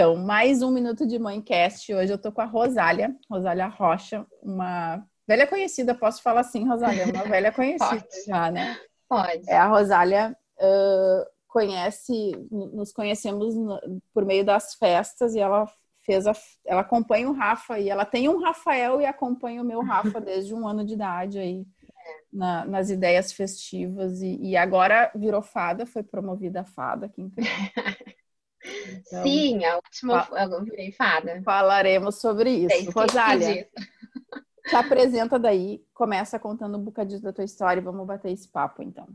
Então, mais um Minuto de Mãecast. Hoje eu tô com a Rosália, Rosália Rocha, uma velha conhecida, posso falar assim, Rosália, uma velha conhecida já, né? Pode. É, a Rosália uh, conhece, nos conhecemos por meio das festas e ela fez a, ela acompanha o Rafa e ela tem um Rafael e acompanha o meu Rafa desde um ano de idade aí na, nas ideias festivas e, e, agora virou fada, foi promovida a fada aqui em então, Sim, a última eu virei fada. Falaremos sobre isso. Rosália, te apresenta daí, começa contando um bocadinho da tua história e vamos bater esse papo então.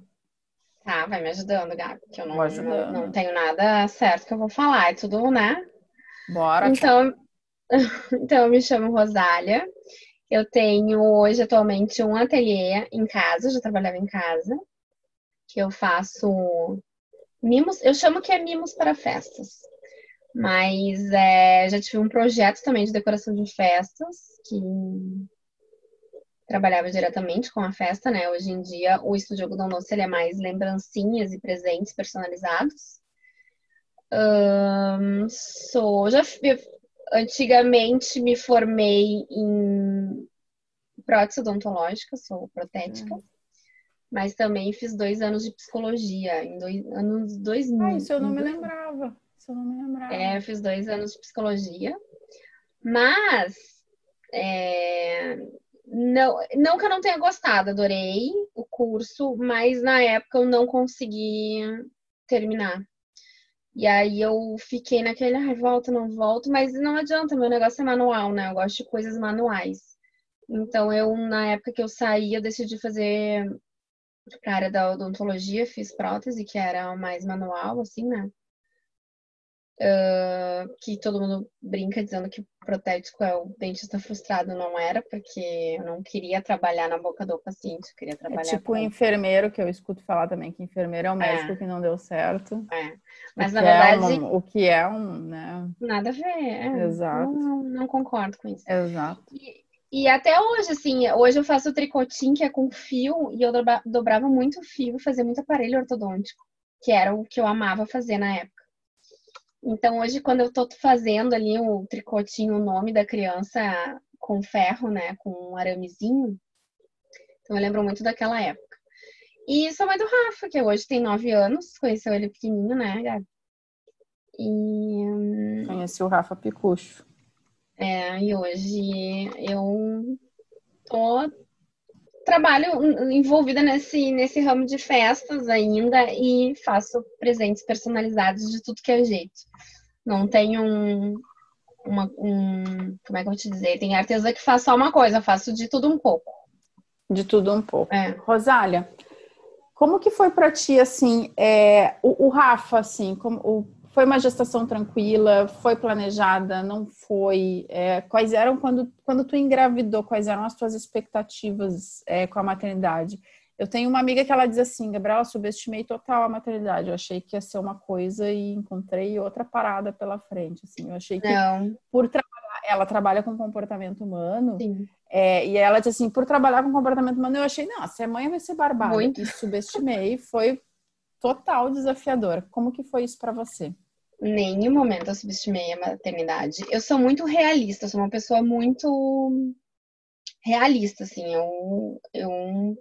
Tá, vai me ajudando, Gabi, que eu não, não, não, tenho nada certo que eu vou falar, é tudo, né? Bora. Então, então eu me chamo Rosália, eu tenho hoje atualmente um ateliê em casa, já trabalhava em casa, que eu faço mimos, eu chamo que é mimos para festas. Mas é, já tive um projeto também de decoração de festas, que trabalhava diretamente com a festa, né? Hoje em dia o Estúdio Algodão Doce ele é mais lembrancinhas e presentes personalizados. Um, sou, já antigamente me formei em prótese odontológica, sou protética. Hum. Mas também fiz dois anos de psicologia, em dois anos 2000. Ah, isso eu não me lembrava. Isso eu não me lembrava. É, fiz dois anos de psicologia. Mas é, não, não que eu não tenha gostado, adorei o curso, mas na época eu não consegui terminar. E aí eu fiquei naquele, ai, volta, não volto, mas não adianta, meu negócio é manual, né? Eu gosto de coisas manuais. Então eu, na época que eu saí, eu decidi fazer para a área da odontologia, fiz prótese, que era mais manual, assim, né? Uh, que todo mundo brinca dizendo que protético é o dentista frustrado, não era, porque eu não queria trabalhar na boca do paciente, eu queria é trabalhar. É tipo com... enfermeiro, que eu escuto falar também, que enfermeiro é o médico é. que não deu certo. É. Mas na verdade. É um, o que é um, né? Nada a ver. É. Exato. Não, não, concordo com isso. Exato. E, e até hoje, assim, hoje eu faço tricotinho que é com fio, e eu dobrava muito fio, fazia muito aparelho ortodôntico, que era o que eu amava fazer na época. Então, hoje, quando eu tô fazendo ali o tricotinho, o nome da criança com ferro, né, com um aramezinho, então eu lembro muito daquela época. E sou mãe do Rafa, que hoje tem nove anos, conheceu ele pequenininho, né, Gabi? E... Hum, Conheci o Rafa Picucho. É, e hoje eu tô trabalho envolvida nesse, nesse ramo de festas ainda e faço presentes personalizados de tudo que é jeito. Não tenho um, uma, um como é que eu vou te dizer? Tem artesã que faz só uma coisa, eu faço de tudo um pouco. De tudo um pouco. É. Rosália, como que foi para ti, assim, é, o, o, Rafa, assim, como, o, foi uma gestação tranquila? Foi planejada? Não foi? É, quais eram quando, quando tu engravidou? Quais eram as tuas expectativas é, com a maternidade? Eu tenho uma amiga que ela diz assim, Gabriela, subestimei total a maternidade. Eu achei que ia ser uma coisa e encontrei outra parada pela frente. Assim, eu achei que Não. por trabalhar, ela trabalha com comportamento humano. É, e ela diz assim, por trabalhar com comportamento humano, eu achei, não, se a mãe vai ser barbada. Muito. E subestimei, foi total desafiador. Como que foi isso para você? Nenhum momento eu subestimei a maternidade. Eu sou muito realista, sou uma pessoa muito realista, assim. Eu, eu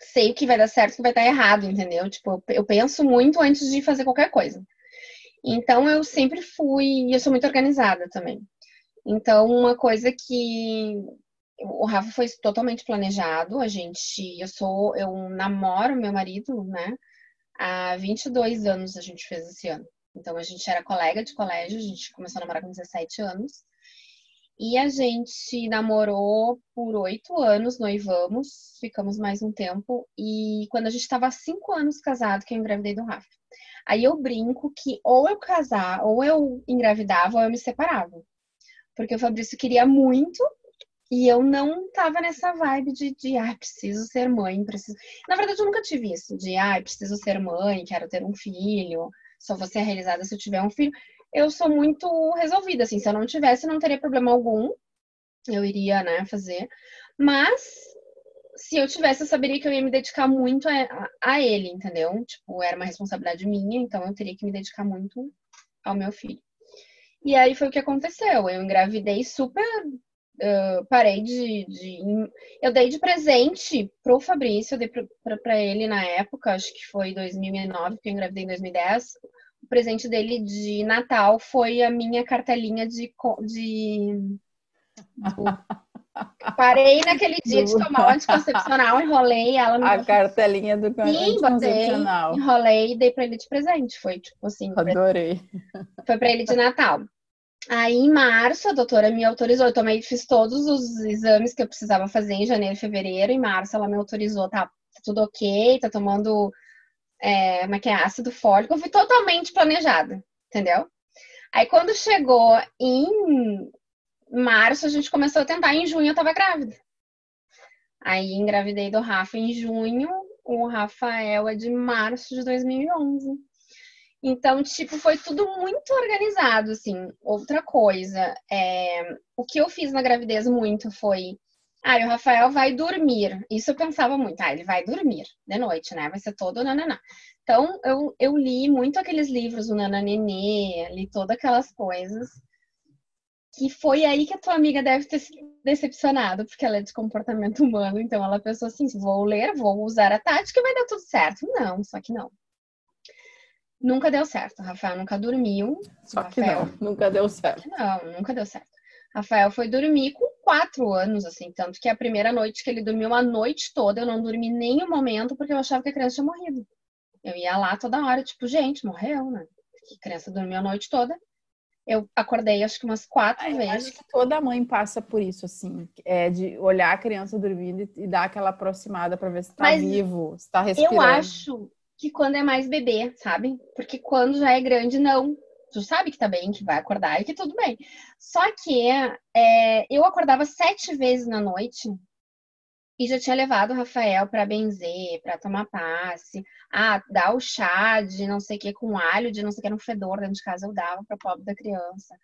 sei o que vai dar certo e o que vai dar errado, entendeu? Tipo, eu penso muito antes de fazer qualquer coisa. Então, eu sempre fui. E eu sou muito organizada também. Então, uma coisa que. O Rafa foi totalmente planejado. A gente. Eu sou. Eu namoro meu marido, né? Há 22 anos a gente fez esse ano. Então a gente era colega de colégio, a gente começou a namorar com 17 anos. E a gente namorou por oito anos, noivamos, ficamos mais um tempo. E quando a gente estava cinco anos casado, que eu engravidei do Rafa. Aí eu brinco que ou eu casar, ou eu engravidava, ou eu me separava. Porque o Fabrício queria muito e eu não tava nessa vibe de, de ah, preciso ser mãe, preciso. Na verdade, eu nunca tive isso, de ah, preciso ser mãe, quero ter um filho só vou ser realizada se eu tiver um filho. Eu sou muito resolvida, assim, se eu não tivesse, não teria problema algum. Eu iria, né, fazer. Mas se eu tivesse, eu saberia que eu ia me dedicar muito a, a, ele, entendeu? Tipo, era uma responsabilidade minha, então eu teria que me dedicar muito ao meu filho. E aí foi o que aconteceu. Eu engravidei super. Uh, parei de, de, Eu dei de presente pro Fabrício, eu dei pra, ele na época, acho que foi 2009, porque eu engravidei em 2010. O presente dele de Natal foi a minha cartelinha de. de Parei naquele dia de tomar o anticoncepcional, enrolei ela no. A cartelinha do Sim, anticoncepcional. Botei, enrolei e dei pra ele de presente. Foi tipo assim. Adorei. Foi pra ele de Natal. Aí, em março, a doutora me autorizou. Eu tomei, fiz todos os exames que eu precisava fazer em janeiro e fevereiro. Em março, ela me autorizou, tá, tá tudo ok, tá tomando é, como é que é, ácido fólico. Eu fui totalmente planejada, entendeu? Aí, quando chegou em março, a gente começou a tentar. Em junho, eu tava grávida. Aí, engravidei do Rafa em junho. O Rafael é de março de 2011. Então, tipo, foi tudo muito organizado, assim. Outra coisa, é... o que eu fiz na gravidez muito foi, ah, o Rafael vai dormir. Isso eu pensava muito, ah, ele vai dormir de noite, né? Vai ser todo nananá. Então, eu, eu li muito aqueles livros, o Nananenê, li todas aquelas coisas. Que foi aí que a tua amiga deve ter se decepcionado, porque ela é de comportamento humano. Então, ela pensou assim: vou ler, vou usar a tática e vai dar tudo certo. Não, só que não. Nunca deu certo. Rafael nunca dormiu. Só Rafael... que não, nunca deu certo. Não, nunca deu certo. Rafael foi dormir com quatro anos, assim, tanto que a primeira noite que ele dormiu, uma noite toda, eu não dormi nem um momento, porque eu achava que a criança tinha morrido. Eu ia lá toda hora, tipo, gente, morreu, né? Que criança dormiu a noite toda. Eu acordei acho que umas quatro vezes. Acho que toda mãe passa por isso, assim, é de olhar a criança dormindo e dar aquela aproximada para ver se tá Mas vivo, se tá respirando. Eu acho que quando é mais bebê, sabe? Porque quando já é grande, não. Tu sabe que tá bem, que vai acordar e que tudo bem. Só que é, eu acordava sete vezes na noite e já tinha levado o Rafael para benzer, para tomar passe, ah, dar o chá de não sei o que com alho, de não sei o que no fedor dentro de casa eu dava para pobre da criança.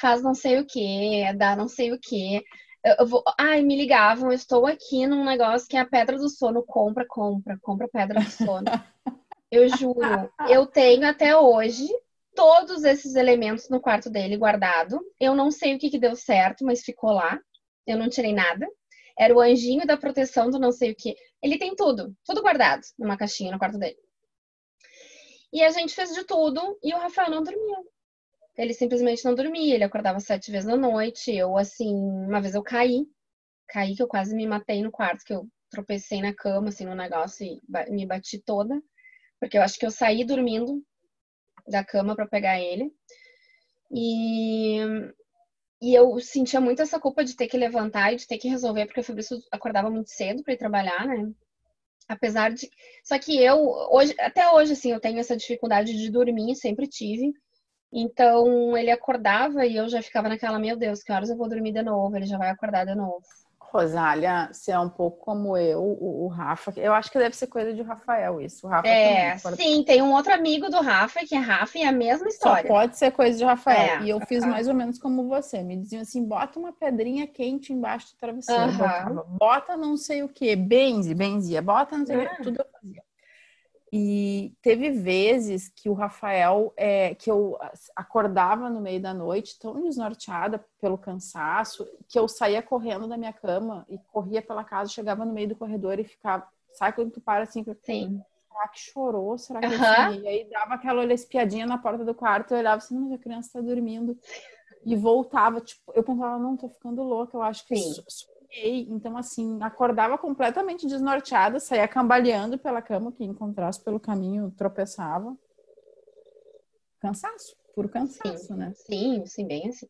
Faz não sei o que, dá não sei o que. Eu vou, ai, me ligavam, eu estou aqui num negócio que é a pedra do sono, compra, compra, compra pedra do sono. Eu juro, eu tenho até hoje todos esses elementos no quarto dele guardado. Eu não sei o que, que deu certo, mas ficou lá. Eu não tirei nada. Era o anjinho da proteção do não sei o que. Ele tem tudo, tudo guardado numa caixinha no quarto dele. E a gente fez de tudo e o Rafael não dormia. Ele simplesmente não dormia, ele acordava sete vezes na noite. Eu, assim, uma vez eu caí, caí que eu quase me matei no quarto, que eu tropecei na cama, assim, no negócio e me bati toda, porque eu acho que eu saí dormindo da cama para pegar ele. E, e eu sentia muito essa culpa de ter que levantar e de ter que resolver, porque o Fabrício acordava muito cedo para ir trabalhar, né? Apesar de. Só que eu, hoje, até hoje, assim, eu tenho essa dificuldade de dormir, sempre tive. Então ele acordava e eu já ficava naquela, meu Deus, que horas eu vou dormir de novo? Ele já vai acordar de novo. Rosália, você é um pouco como eu, o, o, Rafa. Eu acho que deve ser coisa de Rafael isso. O Rafa é, também, sim, tem um outro amigo do Rafa que é Rafa e é a mesma história. Só pode ser coisa de Rafael. É, e eu fiz mais ou menos como você. Me diziam assim, bota uma pedrinha quente embaixo do travesseiro. Uhum. Botava, bota não sei o que, benze, benzia, bota não sei o que, tudo eu fazia. E teve vezes que o Rafael, é, que eu acordava no meio da noite, tão desnorteada pelo cansaço, que eu saía correndo da minha cama e corria pela casa, chegava no meio do corredor e ficava. Sabe quando tu para assim? Sim. Será que chorou? Será que uhum. assim? E aí dava aquela espiadinha na porta do quarto, eu olhava assim, mas a criança tá dormindo. E voltava, tipo, eu pensava, não, tô ficando louca, eu acho que Sim. Então, assim, acordava completamente desnorteada, saía cambaleando pela cama, que encontrasse pelo caminho tropeçava. Cansaço, puro cansaço, sim, né? Sim, sim, bem assim.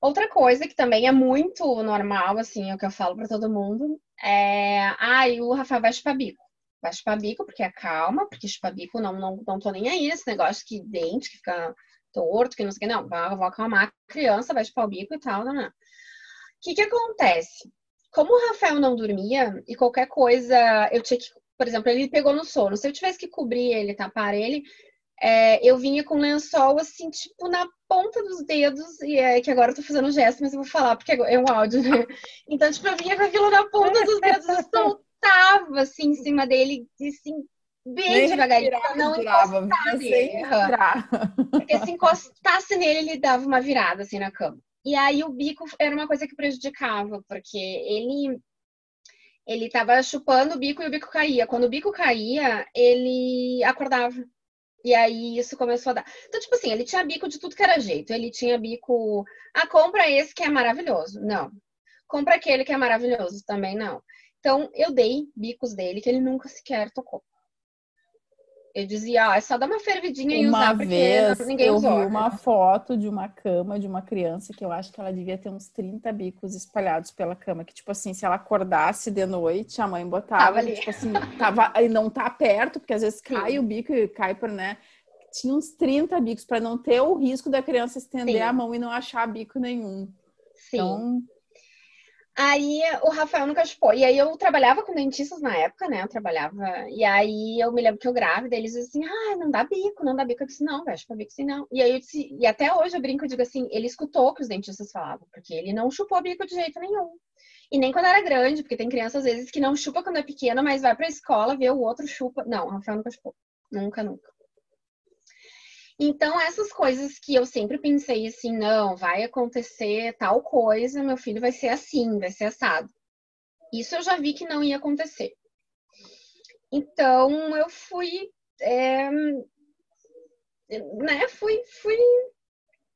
Outra coisa que também é muito normal, assim, é o que eu falo para todo mundo, é. Ai, ah, o Rafael vai chupar bico. Vai chupar bico porque é calma, porque chupar bico não, não, não tô nem aí, esse negócio que dente, que fica torto, que não sei o que, não, vou acalmar a criança, vai chupar o bico e tal, não, não que, que acontece? Como o Rafael não dormia e qualquer coisa eu tinha que, por exemplo, ele pegou no sono. Se eu tivesse que cobrir ele, tapar ele, é, eu vinha com lençol assim, tipo, na ponta dos dedos, e é que agora eu tô fazendo gesto, mas eu vou falar porque é um áudio, né? Então, tipo, eu vinha com aquilo na ponta dos dedos soltava assim em cima dele, e assim, bem Nem devagarinho, pra não encostar nele. Porque se encostasse nele, ele dava uma virada assim na cama. E aí o bico era uma coisa que prejudicava, porque ele ele tava chupando o bico e o bico caía. Quando o bico caía, ele acordava. E aí isso começou a dar. Então, tipo assim, ele tinha bico de tudo que era jeito. Ele tinha bico, ah, compra esse que é maravilhoso. Não. Compra aquele que é maravilhoso. Também não. Então, eu dei bicos dele que ele nunca sequer tocou. Eu dizia, ó, é só dar uma fervidinha e Uma usar, porque vez ninguém eu usou. vi uma foto de uma cama de uma criança que eu acho que ela devia ter uns 30 bicos espalhados pela cama. Que, tipo assim, se ela acordasse de noite, a mãe botava, Tava ali. tipo assim, tava, e não tá perto, porque às vezes cai Sim. o bico e cai por, né? Tinha uns 30 bicos para não ter o risco da criança estender Sim. a mão e não achar bico nenhum. Sim. Então, Aí o Rafael nunca chupou. E aí eu trabalhava com dentistas na época, né? Eu trabalhava. E aí eu me lembro que eu grávida, eles assim: ah, não dá bico, não dá bico. Eu disse: não, vai chupar bico sim, não. E aí eu disse, e até hoje eu brinco, eu digo assim: ele escutou o que os dentistas falavam, porque ele não chupou bico de jeito nenhum. E nem quando era grande, porque tem criança às vezes que não chupa quando é pequena, mas vai pra escola, vê o outro chupa. Não, o Rafael nunca chupou. Nunca, nunca. Então, essas coisas que eu sempre pensei assim, não, vai acontecer tal coisa, meu filho vai ser assim, vai ser assado. Isso eu já vi que não ia acontecer. Então, eu fui, é, né, fui, fui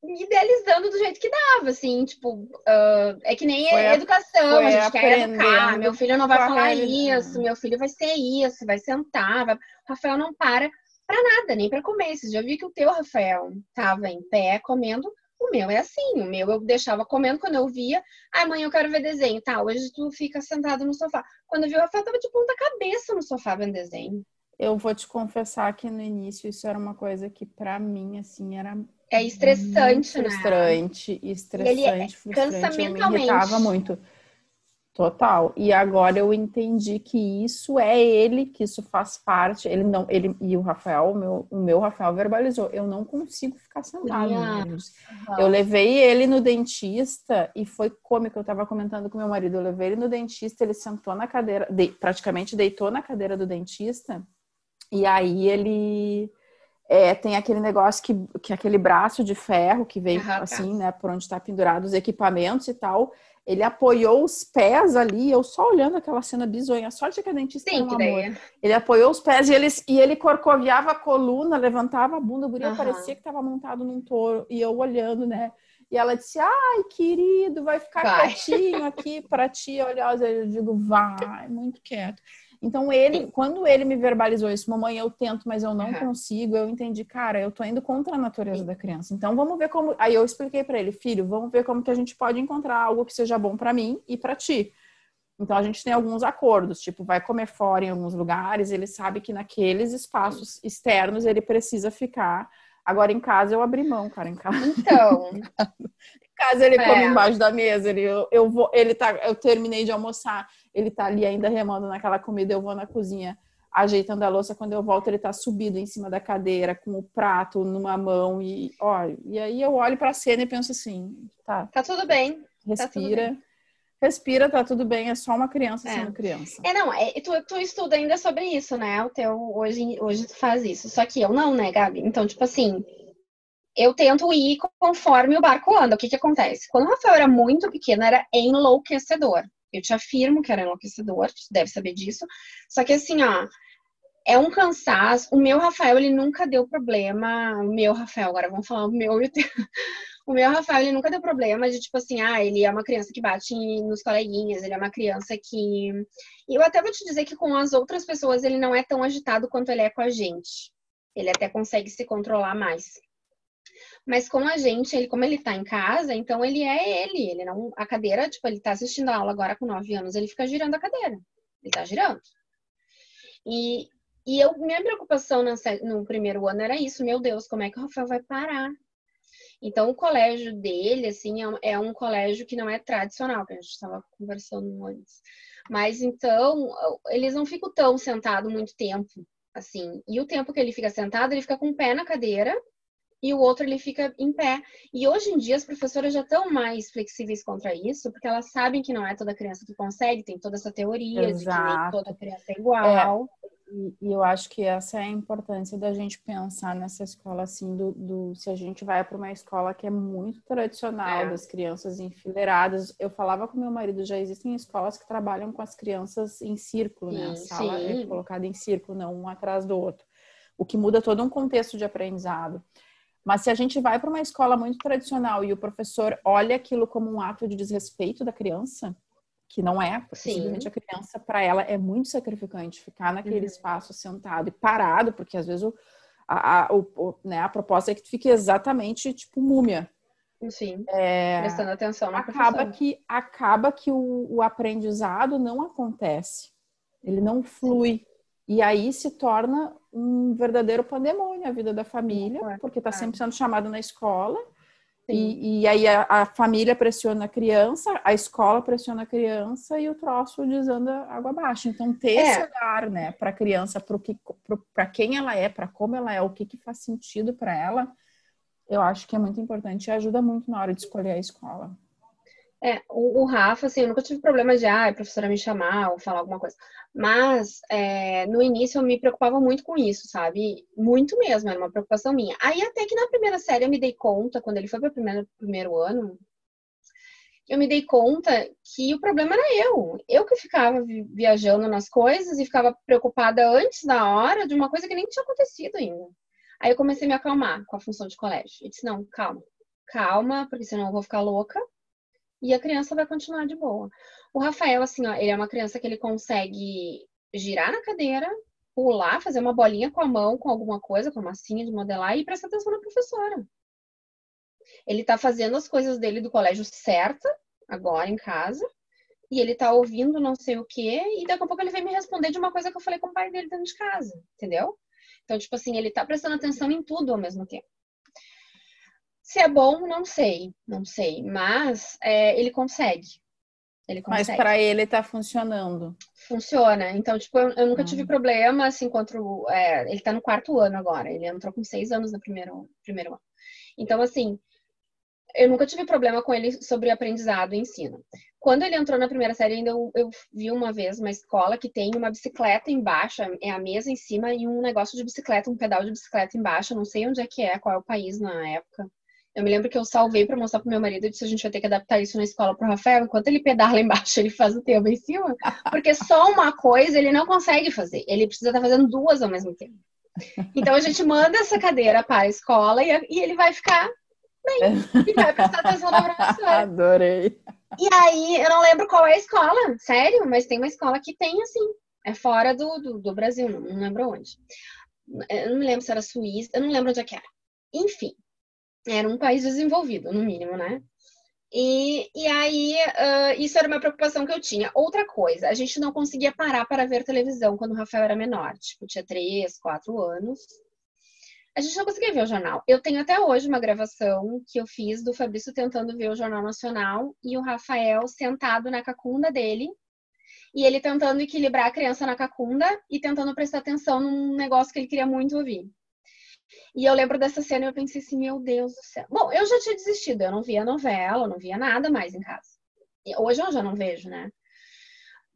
idealizando do jeito que dava, assim, tipo, ah, é que nem Foi a- educação, foi a gente quer educar, meu filho não vai a falar isso, meu filho vai ser isso, vai sentar, vai... Rafael não para pra nada, nem pra comer. Você já viu que o teu Rafael tava em pé comendo, o meu é assim, o meu eu deixava comendo quando eu via, ah, amanhã eu quero ver desenho, tá, hoje tu fica sentado no sofá. Quando eu vi o Rafael tava de ponta cabeça no sofá vendo desenho. eu vou te confessar que no início isso era uma coisa que pra mim, assim, era É estressante, muito né? frustrante, estressante, ele é- frustrante. cansa Eu me mentalmente. irritava muito. Total. E agora eu entendi que isso é ele, que isso faz parte. Ele não, ele e o Rafael, o meu, o meu Rafael verbalizou. Eu não consigo ficar sentado. Eu levei ele no dentista e foi cômico. Eu tava comentando com meu marido. Eu levei ele no dentista, ele sentou na cadeira, de- praticamente deitou na cadeira do dentista. E aí ele é, tem aquele negócio que, que aquele braço de ferro que veio Aham, tá. assim, né, por onde está pendurado os equipamentos e tal. Ele apoiou os pés ali, eu só olhando aquela cena bizonha. A sorte é que a dentista Sim, era um amor. daí. Ele apoiou os pés e ele, e ele corcoviava a coluna, levantava a bunda, o guria Aham. parecia que estava montado num touro. E eu olhando, né? E ela disse, ai, querido, vai ficar Vai. quietinho aqui para ti olhar. Eu digo, vai, muito quieto. Então, ele, quando ele me verbalizou isso, mamãe, eu tento, mas eu não Aham. consigo, eu entendi, cara, eu tô indo contra a natureza da criança. Então, vamos ver como. Aí eu expliquei para ele, filho, vamos ver como que a gente pode encontrar algo que seja bom para mim e para ti. Então a gente tem alguns acordos, tipo, vai comer fora em alguns lugares, ele sabe que naqueles espaços externos ele precisa ficar. Agora em casa eu abri mão, cara, em casa, Então, em casa ele É. come embaixo da mesa, ele eu, eu vou, ele tá, eu terminei de almoçar, ele tá ali ainda remando naquela comida, eu vou na cozinha ajeitando a louça, quando eu volto ele tá subido em cima da cadeira com o prato numa mão e, ó, e aí eu olho pra cena e penso assim, tá, tá tudo bem. respira. Respira, tá tudo bem, é só uma criança É. sendo criança. É, não, é, tu, tu estuda ainda sobre isso, né? O teu, hoje, hoje tu faz isso. Só que eu não, né, Gabi? Então, tipo assim, eu tento ir conforme o barco anda. O que que acontece? Quando o Rafael era muito pequeno, era enlouquecedor. Eu te afirmo que era enlouquecedor, tu deve saber disso. Só que assim, ó, é um cansaço. O meu Rafael, ele nunca deu problema. O meu Rafael, agora vamos falar o meu e o teu. O meu Rafael, ele nunca deu problema de, tipo assim, ah, ele é uma criança que bate nos coleguinhas, ele é uma criança que. E eu até vou te dizer que com as outras pessoas ele não é tão agitado quanto ele é com a gente. Ele até consegue se controlar mais. Mas com a gente, ele, como ele tá em casa, então ele é ele. Ele não. A cadeira, tipo, ele tá assistindo a aula agora com 9 anos, ele fica girando a cadeira. Ele tá girando. E, e eu, minha preocupação no, primeiro ano era isso, meu Deus, como é que o Rafael vai parar? Então, o colégio dele, assim, é um, é um colégio que não é tradicional, que a gente estava conversando antes. Mas, então, eles não ficam tão sentados muito tempo, assim. E o tempo que ele fica sentado, ele fica com o pé na cadeira e o outro ele fica em pé. E hoje em dia as professoras já estão mais flexíveis contra isso, porque elas sabem que não é toda criança que consegue, tem toda essa teoria de que nem Exato. toda criança é igual. E, e, eu acho que essa é a importância da gente pensar nessa escola assim, do, do se a gente vai para uma escola que é muito tradicional, é. das crianças enfileiradas. Eu falava com meu marido, já existem escolas que trabalham com as crianças em círculo, sim, né? A sala é sim. é colocada em círculo, não um atrás do outro. O que muda todo um contexto de aprendizado. Mas se a gente vai para uma escola muito tradicional e o professor olha aquilo como um ato de desrespeito da criança, que não é, porque Sim. simplesmente a criança, para ela, é muito sacrificante ficar naquele uhum. espaço sentado e parado, porque às vezes o, a, a, o, né, a proposta é que tu fique exatamente tipo múmia. Sim, é, prestando atenção na acaba que Acaba que o, o aprendizado não acontece, ele não flui. E aí se torna um verdadeiro pandemônio a vida da família, porque está sempre sendo chamado na escola e, e, aí a, a, família pressiona a criança, a escola pressiona a criança e o troço desanda água abaixo. Então, ter é. esse olhar, né, para a criança, para quem ela é, para como ela é, o que, que faz sentido para ela, eu acho que é muito importante e ajuda muito na hora de escolher a escola. É, o, o, Rafa, assim, eu nunca tive problema de, ah, a professora me chamar ou falar alguma coisa. Mas, é, no início, eu me preocupava muito com isso, sabe? Muito mesmo, era uma preocupação minha. Aí, até que na primeira série, eu me dei conta, quando ele foi para o primeiro, primeiro ano, eu me dei conta que o problema era eu. Eu que ficava viajando nas coisas e ficava preocupada antes da hora de uma coisa que nem tinha acontecido ainda. Aí eu comecei a me acalmar com a função de colégio. E disse, não, calma, calma, porque senão eu vou ficar louca e a criança vai continuar de boa. O Rafael, assim, ó, ele é uma criança que ele consegue girar na cadeira, pular, fazer uma bolinha com a mão, com alguma coisa, com a massinha de modelar e prestar atenção na professora. Ele tá fazendo as coisas dele do colégio certa, agora em casa, e ele tá ouvindo não sei o quê, e daqui a pouco ele vem me responder de uma coisa que eu falei com o pai dele dentro de casa, entendeu? Então, tipo assim, ele tá prestando atenção em tudo ao mesmo tempo. Se é bom, não sei, não sei, mas é, ele consegue. Ele consegue. Mas para ele tá funcionando. Funciona. Então, tipo, eu, eu nunca tive hum. problema, assim, contra o. É, ele tá no quarto ano agora. Ele entrou com seis anos no primeiro, primeiro ano. Então, assim, eu nunca tive problema com ele sobre aprendizado e ensino. Quando ele entrou na primeira série, ainda eu, eu, vi uma vez uma escola que tem uma bicicleta embaixo, é a mesa em cima e um negócio de bicicleta, um pedal de bicicleta embaixo. não sei onde é que é, qual é o país na época. Eu me lembro que eu salvei para mostrar pro meu marido e disse a gente vai ter que adaptar isso na escola pro Rafael. Enquanto ele pedala embaixo, ele faz o tema em cima. Porque só uma coisa ele não consegue fazer. Ele precisa estar tá fazendo duas ao mesmo tempo. Então a gente manda essa cadeira para a escola e, e ele vai ficar bem. E vai prestar atenção na professora. Adorei. E aí, eu não lembro qual é a escola, sério, mas tem uma escola que tem assim. É fora do, do, do Brasil, não, não lembro onde. Eu não me lembro se era Suíça, eu não lembro onde é que era. Enfim, era um país desenvolvido, no mínimo, né? E, e aí, uh, isso era uma preocupação que eu tinha. Outra coisa, a gente não conseguia parar para ver televisão quando o Rafael era menor, tipo, tinha três, quatro anos. A gente não conseguia ver o jornal. Eu tenho até hoje uma gravação que eu fiz do Fabrício tentando ver o Jornal Nacional e o Rafael sentado na cacunda dele e ele tentando equilibrar a criança na cacunda e tentando prestar atenção num negócio que ele queria muito ouvir. E eu lembro dessa cena e eu pensei assim, meu Deus do céu. Bom, eu já tinha desistido, eu não via novela, eu não via nada mais em casa. E hoje eu já não vejo, né?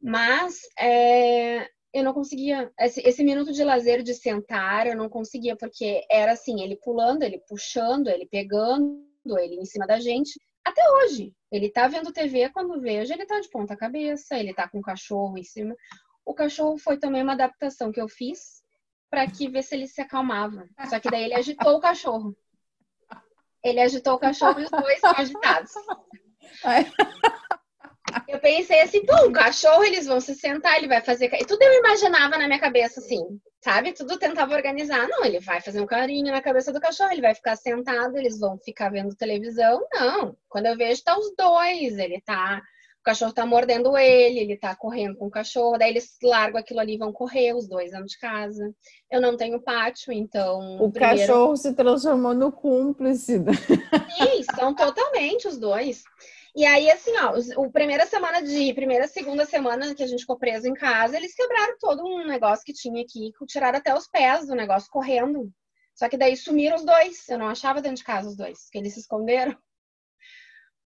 Mas é, eu não conseguia. Esse, esse, minuto de lazer de sentar, eu não conseguia, porque era assim, ele pulando, ele puxando, ele pegando, ele em cima da gente. Até hoje. Ele tá vendo TV, quando vejo, ele tá de ponta cabeça, ele tá com o cachorro em cima. O cachorro foi também uma adaptação que eu fiz para que ver se ele se acalmava. Só que daí ele agitou o cachorro. Ele agitou o cachorro e os dois estão agitados. Eu pensei assim, pô, o cachorro eles vão se sentar, ele vai fazer. E tudo eu imaginava na minha cabeça assim, sabe? Tudo tentava organizar. Não, ele vai fazer um carinho na cabeça do cachorro, ele vai ficar sentado, eles vão ficar vendo televisão. Não. Quando eu vejo, tá os dois. Ele tá o cachorro tá mordendo ele, ele tá correndo com o cachorro, daí eles largam aquilo ali e vão correr, os dois dentro de casa. Eu não tenho pátio, então. O primeiro... cachorro se transformou no cúmplice. Sim, são totalmente os dois. E aí, assim, ó, o primeira semana de. Primeira, segunda semana que a gente ficou preso em casa, eles quebraram todo um negócio que tinha aqui, tiraram até os pés do negócio correndo. Só que daí sumiram os dois. Eu não achava dentro de casa os dois, que eles se esconderam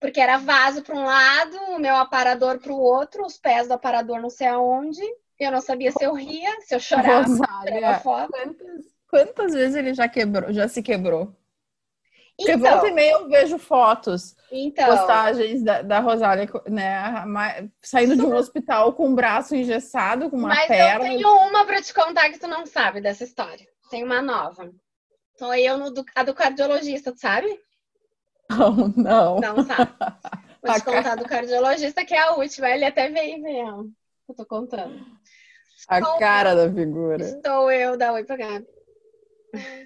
porque era vaso para um lado, o meu aparador para o outro, os pés do aparador não sei aonde. Eu não sabia se eu ria, se eu chorava, Rosália. Quantas, quantas vezes ele já quebrou, já se quebrou? Porque Então, volta e meia eu vejo fotos, então, postagens da, da Rosália, né, saindo de um hospital com o braço engessado, com uma mas perna. eu tenho uma pra te contar que tu não sabe dessa história. Tem uma nova. Tô eu no a do cardiologista, tu sabe? Não, não. Não sabe. Vou te contar do cardiologista, que é a última. Ele até veio ela. Eu tô contando. A cara da figura. Estou eu, da Oi pra Gabi.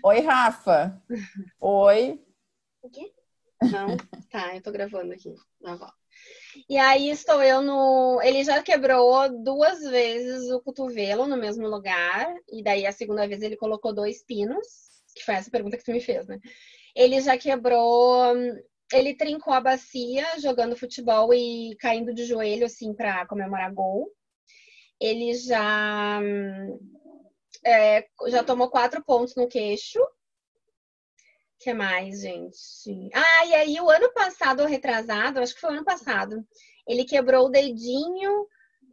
Oi, Rafa. Oi. O quê? Não? Tá, eu tô gravando aqui. Na volta. E aí estou eu no. Ele já quebrou duas vezes o cotovelo no mesmo lugar. E daí a segunda vez ele colocou dois pinos. Que foi essa pergunta que tu me fez, né? Ele já quebrou. Ele trincou a bacia jogando futebol e caindo de joelho, assim, pra comemorar gol. Ele já. é, já tomou quatro pontos no queixo. O que mais, gente? Ah, e aí o ano passado, ou retrasado, acho que foi o ano passado, ele quebrou o dedinho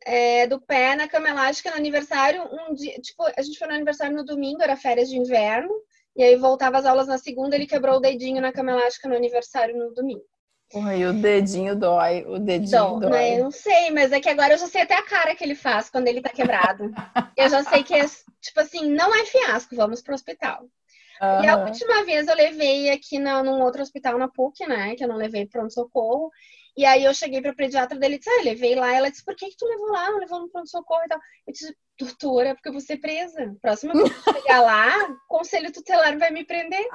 é, do pé na cama elástica no aniversário. Um dia, tipo, a gente foi no aniversário no domingo, era férias de inverno, e aí voltava as aulas na segunda, ele quebrou o dedinho na cama elástica no aniversário no domingo. O dedinho dói, o dedinho Então, dói. né, eu não sei, mas é que agora eu já sei até a cara que ele faz quando ele tá quebrado. eu já sei que é, tipo assim, não é fiasco, vamos pro hospital. E a última vez eu levei aqui na, num outro hospital na PUC, né? Que eu não levei pronto-socorro. E aí eu cheguei pra pediatra dele e disse, ah, levei lá. Ela disse, por que, que tu levou lá? Não levou no pronto-socorro e tal. Eu disse, doutora, porque eu vou ser presa. Próxima vez que eu chegar lá, o conselho tutelar vai me prender.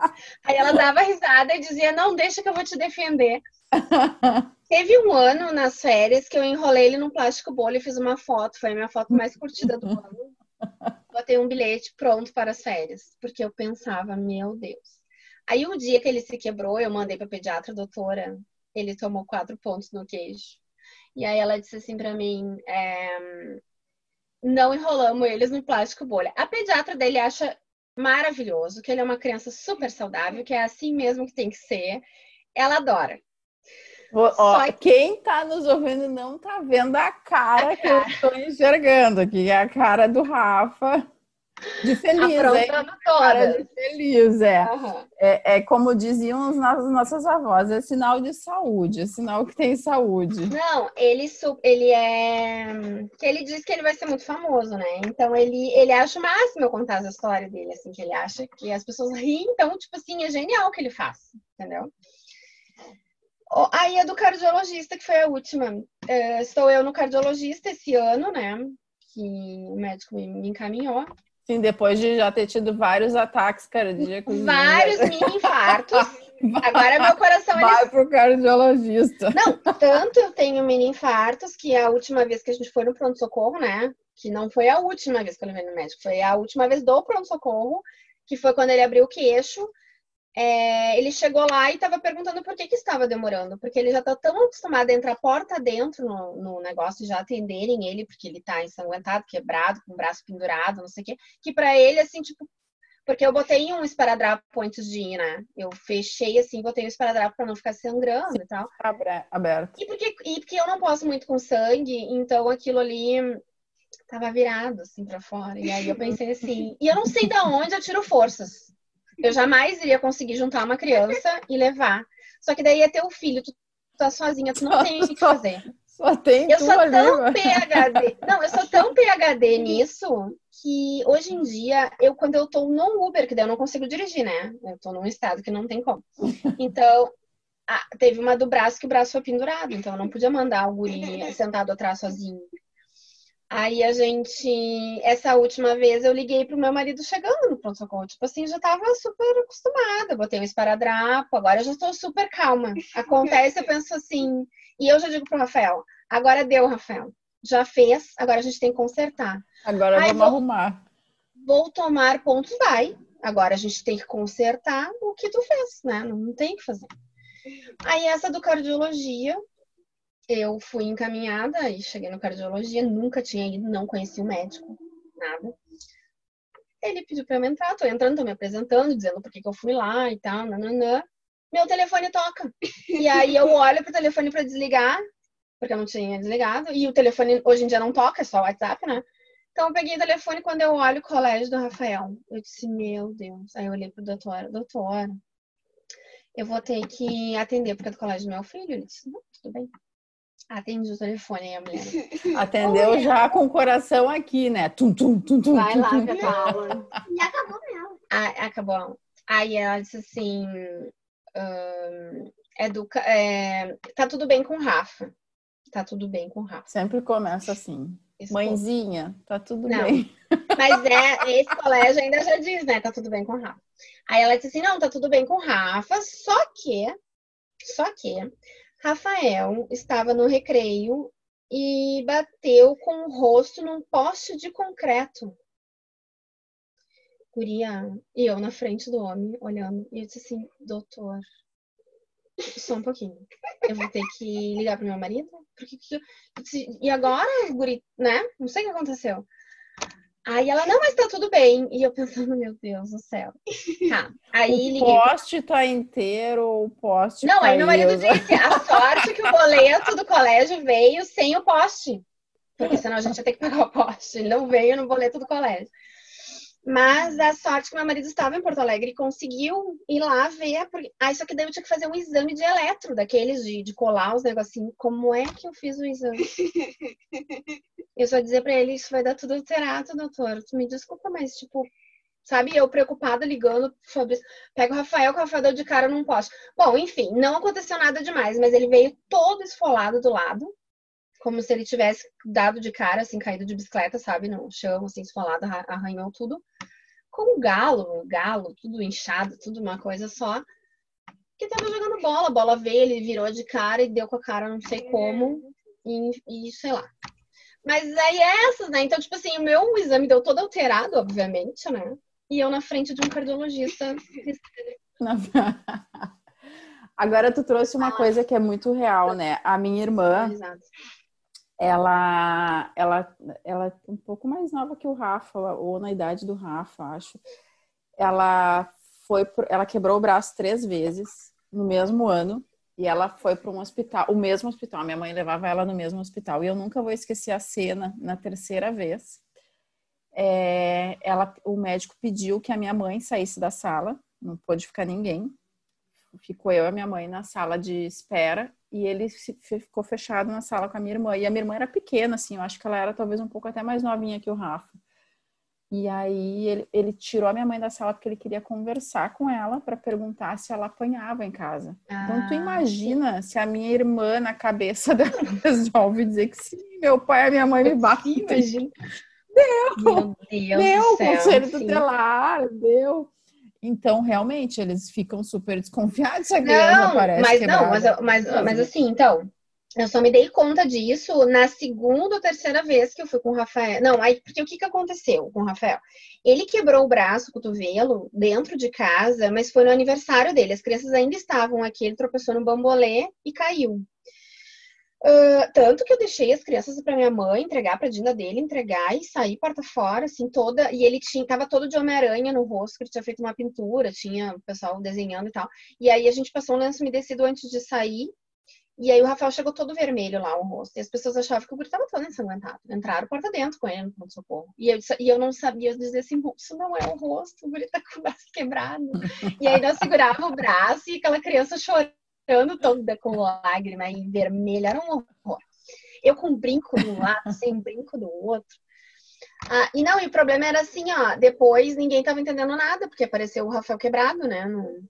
Aí ela dava risada e dizia, não, deixa que eu vou te defender. Teve um ano nas férias que eu enrolei ele num plástico bolha e fiz uma foto. Foi a minha foto mais curtida do ano. Botei um bilhete pronto para as férias, porque eu pensava, meu Deus. Aí o dia que ele se quebrou, eu mandei para pediatra, doutora, ele tomou quatro pontos no queijo. E aí ela disse assim para mim, é, não enrolamos eles no plástico bolha. A pediatra dele acha maravilhoso, que ele é uma criança super saudável, que é assim mesmo que tem que ser. Ela adora. Ó, Só que- quem tá nos ouvindo não tá vendo a cara que eu tô enxergando aqui, é a cara do Rafa de feliz, hein? Cara de feliz, é. Aham. é. É como diziam as nossas- avós, é sinal de saúde, é sinal que tem saúde. Não, ele, ele é. Que ele diz que ele vai ser muito famoso, né? Então ele, ele acha o máximo eu contar essa história dele, assim, que ele acha que as pessoas riem, então, tipo assim, é genial o que ele faz, entendeu? Aí a do cardiologista, que foi a última. É, estou eu no cardiologista esse ano, né? Que o médico me encaminhou. Sim, depois de já ter tido vários ataques cardíacos. né? Vários mini infartos. Agora meu coração ele Vai pro cardiologista. Não, tanto eu tenho mini infartos que a última vez que a gente foi no pronto-socorro, né? Que não foi a última vez que eu levei no médico, foi a última vez do pronto-socorro, que foi quando ele abriu o queixo. É, ele chegou lá e estava perguntando por que, que estava demorando, porque ele já está tão acostumado a entrar porta dentro no, no negócio e já atenderem ele, porque ele está ensanguentado, quebrado, com o braço pendurado, não sei o quê, que para ele, assim, tipo, porque eu botei um esparadrapo antes de ir, né? Eu fechei assim, botei o esparadrapo para não ficar sangrando e tal. Aberto. E porque, e porque eu não posso muito com sangue, então aquilo ali tava virado assim pra fora. E aí eu pensei assim, e eu não sei de onde eu tiro forças. Eu jamais iria conseguir juntar uma criança e levar. Só que daí é teu filho, tu tá sozinha, tu não tem o que fazer. Só tem Eu sou tão. PHD. Não, eu sou tão PHD nisso que hoje em dia, eu quando eu tô no Uber, que daí eu não consigo dirigir, né? Eu tô num estado que não tem como. Então, ah, teve uma do braço que o braço foi pendurado, então eu não podia mandar o guri sentado atrás sozinho. Aí a gente, essa última vez eu liguei pro meu marido chegando no pronto-socorro. Tipo assim, já tava super acostumada. Botei o esparadrapo, agora eu já tô super calma. Acontece, eu penso assim. E eu já digo pro Rafael: agora deu, Rafael. Já fez, agora a gente tem que consertar. Agora Ai, vamos vou- arrumar. Vou tomar pontos, vai. Agora a gente tem que consertar o que tu fez, né? Não tem o que fazer. Aí essa do cardiologia, eu fui encaminhada e cheguei no cardiologia, nunca tinha ido, não conheci o médico, nada. Ele pediu pra eu entrar, tô entrando, tô me apresentando, dizendo por que que eu fui lá e tal, nananã. Meu telefone toca. E aí eu olho pro telefone pra desligar, porque eu não tinha desligado, e o telefone hoje em dia não toca, é só WhatsApp, né? Então eu peguei o telefone quando eu olho o colégio do Rafael. Eu disse, meu Deus. Aí eu olhei pro doutor, doutor, eu vou ter que atender porque é do colégio do meu filho. Ele disse, não, tudo bem. Atende o telefone aí, a mulher. Atendeu Oi, já com o coração aqui, né? Tum, tum, tum, tum, Vai tum, lá, tum. que aula. E acabou mesmo. Ah, acabou. Aí ela disse assim: hum, educa, é, tá tudo bem com o Rafa. Tá tudo bem com o Rafa. Sempre começa assim. Isso Mãezinha, tá tudo Não. bem. Mas é, esse colégio ainda já diz, né? Tá tudo bem com o Rafa. Aí ela disse assim: não, tá tudo bem com o Rafa, só que, só que, Rafael estava no recreio e bateu com o rosto num poste de concreto. Guria, e eu na frente do homem, olhando, e eu disse assim: doutor, só um pouquinho. Eu vou ter que ligar pro meu marido? Porque, e agora, guri, né? Não sei o que aconteceu. Aí ela, não, mas tá tudo bem. E eu pensando, meu Deus do céu. Tá. Aí O poste tá inteiro o poste Não, aí meu marido disse, a sorte que o boleto do colégio veio sem o poste. Porque senão a gente ia ter que pagar o poste. Ele não veio no boleto do colégio. Mas a sorte que meu marido estava em Porto Alegre e conseguiu ir lá ver. Porque... Ah, só que daí eu tinha que fazer um exame de eletro, daqueles de, de colar os negocinhos. Como é que eu fiz o exame? Eu só dizer pra ele, isso vai dar tudo alterado, doutor. Tu me desculpa, mas tipo, sabe, eu preocupada ligando sobre isso. Pega o Rafael, que o Rafael deu de cara num poste. Bom, enfim, não aconteceu nada demais, mas ele veio todo esfolado do lado, como se ele tivesse dado de cara, assim, caído de bicicleta, sabe, no chão, assim, esfolado, arra- arranhou tudo. Com o galo, o galo, tudo inchado, tudo uma coisa só. Que tava jogando bola, a bola veio, ele virou de cara e deu com a cara, não sei como, e, e sei lá. Mas aí é essas, né? Então, tipo assim, o meu exame deu todo alterado, obviamente, né? E eu na frente de um cardiologista. Agora tu trouxe uma coisa que é muito real, né? A minha irmã, ela, ela, ela é um pouco mais nova que o Rafa, ou na idade do Rafa, acho. Ela foi, ela quebrou o braço três vezes no mesmo ano e ela foi para um hospital, o mesmo hospital. Minha mãe levava ela no mesmo hospital e eu nunca vou esquecer a cena na terceira vez. É, ela, o médico pediu que a minha mãe saísse da sala, não pôde ficar ninguém. Ficou eu e a minha mãe na sala de espera e ele ficou fechado na sala com a minha irmã. E a minha irmã era pequena, assim, eu acho que ela era talvez um pouco até mais novinha que o Rafa. E aí ele, ele tirou a minha mãe da sala porque ele queria conversar com ela para perguntar se ela apanhava em casa. Então tu Ah, imagina se a minha irmã na cabeça dela resolve dizer que sim, meu pai e a minha mãe me batem. Imagina. Deu, Meu Deus deu do céu. conselho sim. tutelar, deu. Então, realmente, eles ficam super desconfiados se a criança Não, aparece mas quebrada. não, mas, eu- mas, mas assim, então, eu só me dei conta disso na segunda ou terceira vez que eu fui com o Rafael. Não, aí, porque o que que aconteceu com o Rafael? Ele quebrou o braço, o cotovelo, dentro de casa, mas foi no aniversário dele. As crianças ainda estavam aqui, ele tropeçou no bambolê e caiu. Ah, tanto que eu deixei as crianças para minha mãe entregar para a Dinda dele, entregar e sair porta fora, assim, toda. E ele tinha, tava todo de Homem-Aranha no rosto, que ele tinha feito uma pintura, tinha o pessoal desenhando e tal. E aí a gente passou um lenço umedecido antes de sair. E aí o Rafael chegou todo vermelho lá, o rosto. E as pessoas achavam que o guri tava todo ensanguentado. Entraram porta dentro com ele no pronto-socorro. E eu, e eu não sabia dizer assim, isso não é o rosto, o guri tá com o braço quebrado. e aí nós segurava o braço e aquela criança chorando toda com lágrima e vermelha. Era um horror. Eu com brinco de um lado, sem brinco do outro. Ah, e não, e o problema era assim, ó, depois ninguém tava entendendo nada, porque apareceu o Rafael quebrado, né? No...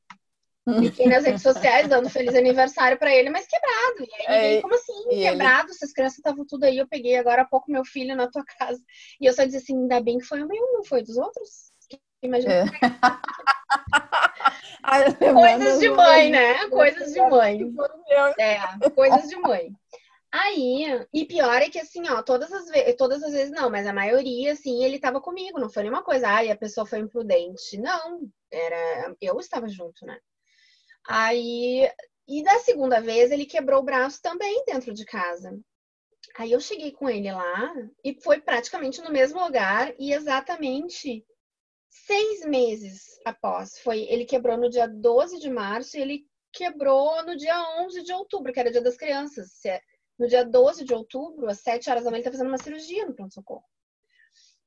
Fiquei nas redes sociais dando feliz aniversário pra ele, mas quebrado. E aí, ninguém, É, como assim, e ele- quebrado? Essas crianças estavam tudo aí, eu peguei agora há pouco meu filho na tua casa. E eu só disse assim, ainda bem que foi o meu, não foi dos outros. Imagina. É. Ai, Coisas de mãe, né? Coisas de mãe. É, coisas de mãe. Aí, e pior é que assim, ó, todas as vezes, todas as vezes não, mas a maioria, assim, ele tava comigo, não foi nenhuma coisa, ai, a pessoa foi imprudente. Não, era, eu estava junto, né? Aí, e da segunda vez, ele quebrou o braço também dentro de casa. Aí eu cheguei com ele lá e foi praticamente no mesmo lugar e exatamente seis meses após. Foi, ele quebrou no dia 12 de março e ele quebrou no dia 11 de outubro, que era dia das crianças. É- No dia 12 de outubro, às 7 horas da manhã, ele tá fazendo uma cirurgia no pronto-socorro.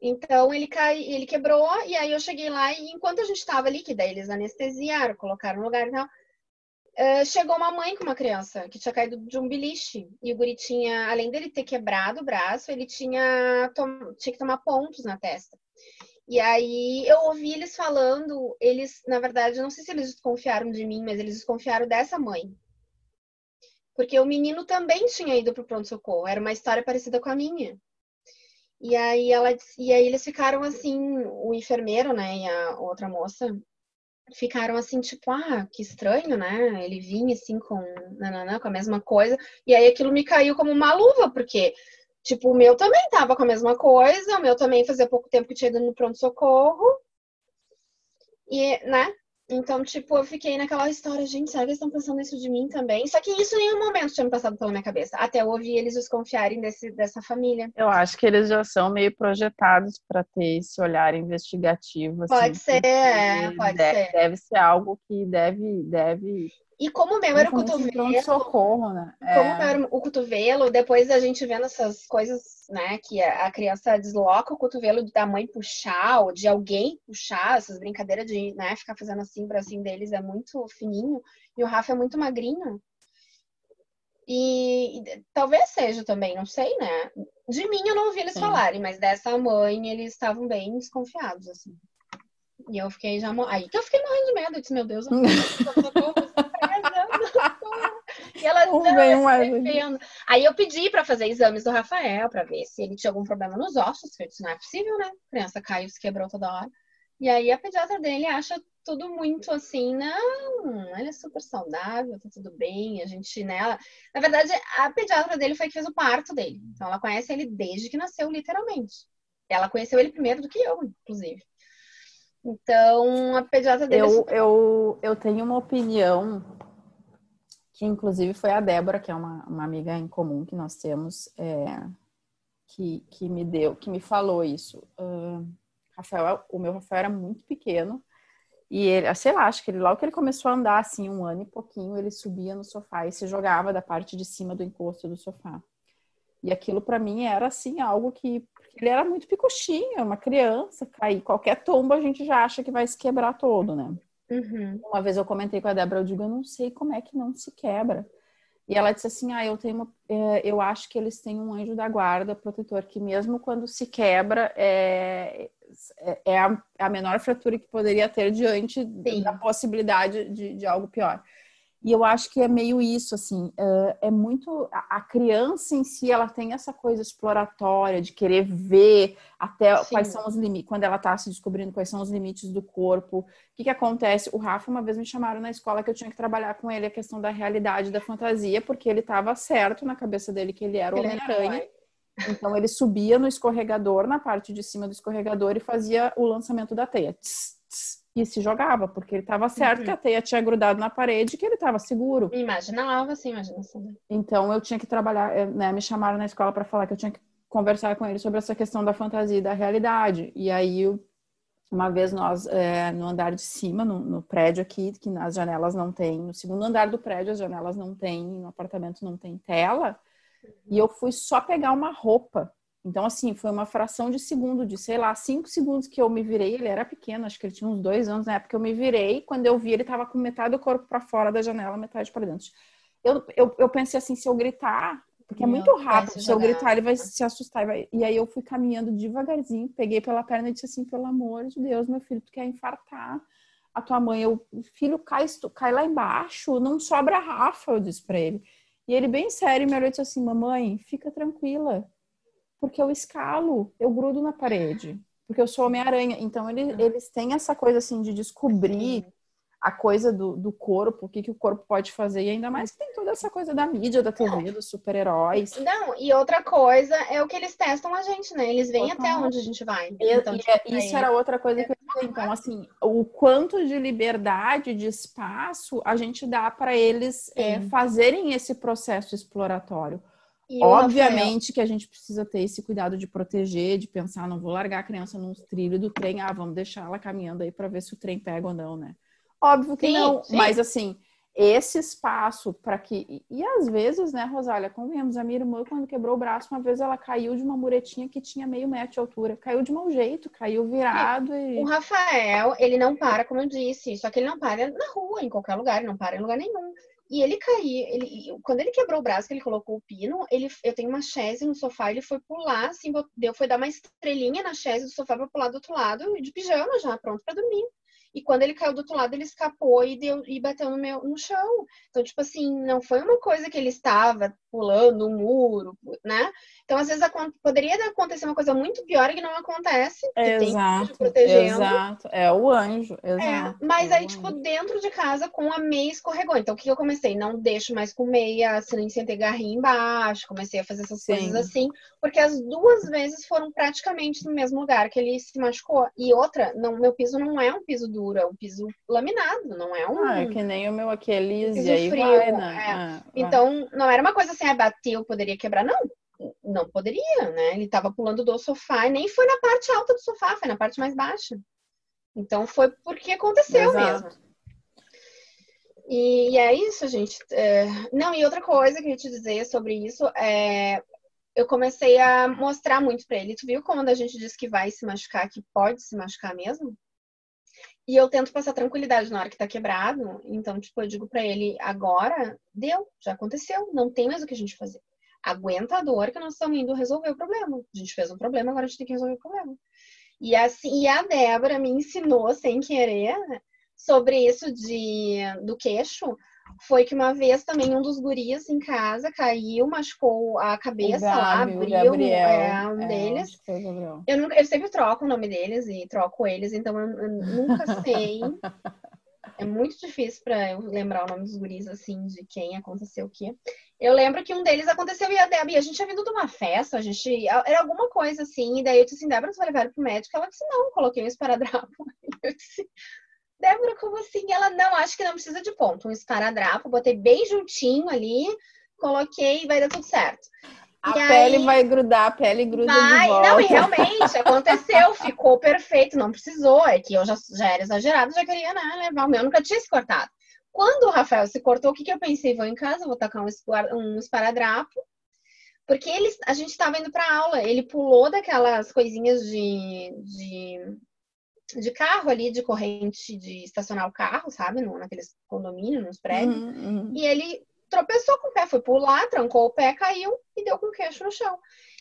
Então ele cai, ele quebrou, e aí eu cheguei lá, e enquanto a gente estava ali, que daí eles anestesiaram, colocaram no lugar e tal, uh, chegou uma mãe com uma criança que tinha caído de um beliche. E o guri tinha, além dele ter quebrado o braço, ele tinha, tinha que tomar pontos na testa. E aí eu ouvi eles falando, eles, na verdade, não sei se eles desconfiaram de mim, mas eles desconfiaram dessa mãe. Porque o menino também tinha ido pro pronto-socorro, era uma história parecida com a minha. E aí ela e aí eles ficaram assim, o enfermeiro, né, e a outra moça ficaram assim, tipo, ah, que estranho, né? Ele vinha assim com, nananã, com a mesma coisa. E aí aquilo me caiu como uma luva, porque tipo, o meu também tava com a mesma coisa, o meu também fazia pouco tempo que tinha ido no pronto socorro. E, né? Então, tipo, eu fiquei naquela história, gente, será que eles estão pensando isso de mim também? Só que isso em nenhum momento tinha me passado pela minha cabeça. Até eu ouvir eles desconfiarem desse, dessa família. Eu acho que eles já são meio projetados para ter esse olhar investigativo. Assim, pode ser, é, pode deve, ser. Deve ser algo que deve, deve e como o meu era o cotovelo. socorro, né? É. Como era o cotovelo, depois a gente vendo essas coisas, né? Que a criança desloca o cotovelo da mãe puxar, ou de alguém puxar, essas brincadeiras de né, ficar fazendo assim, o bracinho deles é muito fininho, e o Rafa é muito magrinho. E, e, talvez seja também, não sei, né? De mim eu não ouvi eles Sim. falarem, mas dessa mãe eles estavam bem desconfiados, assim. E eu fiquei já. Aí que eu fiquei morrendo de medo. Eu disse, meu Deus, eu não E ela não, não Aí eu pedi para fazer exames do Rafael para ver se ele tinha algum problema nos ossos, que eu disse, não é possível, né? A criança caiu, se quebrou toda hora. E aí a pediatra dele acha tudo muito assim, não, ele é super saudável, tá tudo bem, a gente, né? Na verdade, a pediatra dele foi que fez o parto dele. Então ela conhece ele desde que nasceu, literalmente. Ela conheceu ele primeiro do que eu, inclusive. Então, a pediatra dele. Eu, é eu, eu tenho uma opinião que, inclusive, foi a Débora, que é uma, uma amiga em comum que nós temos, é, que, que me deu, que me falou isso. Uh, Rafael, o meu Rafael era muito pequeno. E ele, sei lá, acho que ele, logo que ele começou a andar assim, um ano e pouquinho, ele subia no sofá e se jogava da parte de cima do encosto do sofá. E aquilo para mim era assim algo que ele era muito picoxinha, uma criança, cair qualquer tombo a gente já acha que vai se quebrar todo, né? Uhum. Uma vez eu comentei com a Débora, eu digo, eu não sei como é que não se quebra. E ela disse assim, ah, eu tenho uma, é, eu acho que eles têm um anjo da guarda protetor que mesmo quando se quebra é, é, é a, a, menor fratura que poderia ter diante Sim. da possibilidade de, de algo pior. E eu acho que é meio isso, assim, é muito. A criança em si, ela tem essa coisa exploratória de querer ver até Sim. quais são os limites, quando ela está se descobrindo quais são os limites do corpo. O que, que acontece? O Rafa, uma vez me chamaram na escola que eu tinha que trabalhar com ele a questão da realidade da fantasia, porque ele estava certo na cabeça dele que ele era o Homem-Aranha. Então ele subia no escorregador, na parte de cima do escorregador, e fazia o lançamento da teia. Tss, tss e se jogava, porque ele estava certo uhum. que a teia tinha grudado na parede que ele estava seguro. Imaginava, sim, imaginação. Então eu tinha que trabalhar, eh, né, me chamaram na escola para falar que eu tinha que conversar com ele sobre essa questão da fantasia e da realidade. E aí, uma vez nós, é, no andar de cima, no, no, prédio aqui, que as janelas não tem, no segundo andar do prédio as janelas não tem, no apartamento não tem tela, uhum. e eu fui só pegar uma roupa então, assim, foi uma fração de segundo, de sei lá, cinco segundos que eu me virei. Ele era pequeno, acho que ele tinha uns dois anos na época que eu me virei. Quando eu vi, ele estava com metade do corpo para fora da janela, metade para dentro. Eu, eu, eu pensei assim: se eu gritar, porque é muito rápido, se eu gritar, ele vai se assustar. Vai... E aí eu fui caminhando devagarzinho, peguei pela perna e disse assim: pelo amor de Deus, meu filho, tu quer infartar a tua mãe? Eu, filho, cai, cai lá embaixo, não sobra Rafa, eu disse para ele. E ele, bem sério, me olhou e disse assim: mamãe, fica tranquila porque eu escalo, eu grudo na parede, porque eu sou Homem-Aranha. Então, ele, uhum. eles têm essa coisa assim de descobrir a coisa do, do corpo, o que, que o corpo pode fazer, e ainda mais que tem toda essa coisa da mídia, da TV, dos super-heróis. Não, e outra coisa é o que eles testam a gente, né? Eles Total. até onde a gente vai. E, então, tipo, é, isso era outra coisa que eu ia Então, assim, o quanto de liberdade, de espaço a gente dá para eles é, fazerem esse processo exploratório. E Obviamente Rafael... que a gente precisa ter esse cuidado de proteger, de pensar, não vou largar a criança num trilho do trem, ah, vamos deixar ela caminhando aí para ver se o trem pega ou não, né? Óbvio que sim, não, sim. mas assim, esse espaço para que. E, às vezes, né, Rosália, convenhamos, a minha irmã, quando quebrou o braço, uma vez ela caiu de uma muretinha que tinha meio metro de altura. Caiu de mau jeito, caiu virado. E... O Rafael, ele não para, como eu disse, só que ele não para na rua, em qualquer lugar, ele não para em lugar nenhum. E ele caiu, ele, quando ele quebrou o braço, que ele colocou o pino, ele, eu tenho uma chaise no sofá, ele foi pular, assim, deu, foi dar uma estrelinha na chaise do sofá para pular do outro lado, de pijama já, pronto para dormir. E quando ele caiu do outro lado, ele escapou e, deu, e bateu no, meu, no chão. Então, tipo assim, não foi uma coisa que ele estava pulando um muro, né? Então, às vezes, poderia acontecer uma coisa muito pior e que não acontece. Exato, exato. É o anjo, é, exato. É, mas é aí, tipo, dentro de casa, com a meia escorregou. Então, o que eu comecei? Não deixo mais com meia, sem ter garrinha embaixo. Comecei a fazer essas Sim. coisas assim. Porque as duas vezes foram praticamente no mesmo lugar que ele se machucou. E outra, não, meu piso não é um piso duro, é um piso laminado, não é um... Ah, é que nem o meu Aquiles, um e aí frio, vai, né? É. Ah, então, não era uma coisa assim, ah, bateu, poderia quebrar. Não, não poderia, né? Ele estava pulando do sofá e nem foi na parte alta do sofá, foi na parte mais baixa. Então foi porque aconteceu Exato. mesmo. E, e, é isso, gente. É... Não, e outra coisa que eu ia te dizer sobre isso é. Eu comecei a mostrar muito para ele. Tu viu quando a gente diz que vai se machucar, que pode se machucar mesmo? E eu tento passar tranquilidade na hora que tá quebrado. Então, tipo, eu digo para ele: agora deu, já aconteceu, não tem mais o que a gente fazer aguenta a dor que nós estamos indo resolver o problema. A gente fez um problema, agora a gente tem que resolver o problema. E assim, e a Débora me ensinou sem querer sobre isso de do queixo. Foi que uma vez também um dos guris em casa caiu, machucou a cabeça Gabi, lá, abriu é, um é, deles. Eu, nunca, eu sempre troco o nome deles e troco eles, então eu, eu nunca sei É muito difícil para eu lembrar o nome dos guris, assim, de quem aconteceu o quê. Eu lembro que um deles aconteceu e a Debbie, a gente tinha vindo de uma festa, a gente. Era alguma coisa assim, e daí eu disse assim, Débora, você vai levar pro médico? Ela disse, não, coloquei um esparadrapo. Eu disse, Débora, como assim? Ela, não, acho que não precisa de ponto. Um esparadrapo, botei bem juntinho ali, coloquei e vai dar tudo certo. A e pele aí, vai grudar, a pele gruda vai, de volta. Não, e realmente aconteceu, ficou perfeito, não precisou. É que eu já, já era exagerado, já queria né, levar o meu, nunca tinha se cortado. Quando o Rafael se cortou, o que, que eu pensei? Vou em casa, vou tacar um, um esparadrapo, porque ele, a gente estava indo para aula, ele pulou daquelas coisinhas de, de, de, carro ali, de corrente de estacionar o carro, sabe? No, naqueles condomínios, nos prédios. Uhum, uhum. E ele tropeçou com o pé, foi pular, trancou o pé, caiu e deu com o queixo no chão.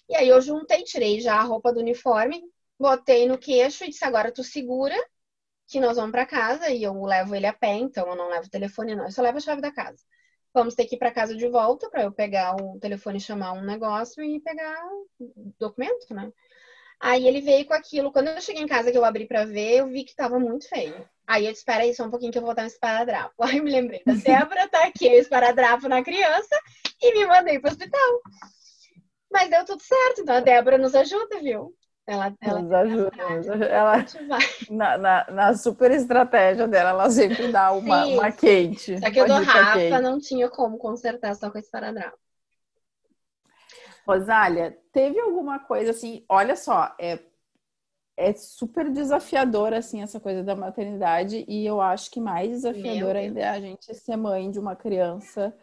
E aí eu juntei, tirei já a roupa do uniforme, botei no queixo e disse: agora tu segura, que nós vamos para casa e eu levo ele a pé, então eu não levo o telefone, não, eu só levo a chave da casa. Vamos ter que ir para casa de volta para eu pegar o telefone, chamar um negócio e pegar documento, né? Aí ele veio com aquilo. Quando eu cheguei em casa que eu abri para ver, eu vi que tava muito feio. Aí eu disse, espera aí só um pouquinho que eu vou botar um esparadrapo. Aí eu me lembrei da Débora, tá aqui o esparadrapo na criança e me mandei pro hospital. Mas deu tudo certo, então a Débora nos ajuda, viu? Ela, ela nos ajuda. Ela, na, na, na, super estratégia dela, ela sempre dá uma, uma quente. Só que o do Rafa quente. não tinha como consertar só com esse esparadrapo. Rosália, teve alguma coisa assim, olha só, é, é super desafiador assim essa coisa da maternidade e eu acho que mais desafiador ainda é a gente ser mãe de uma criança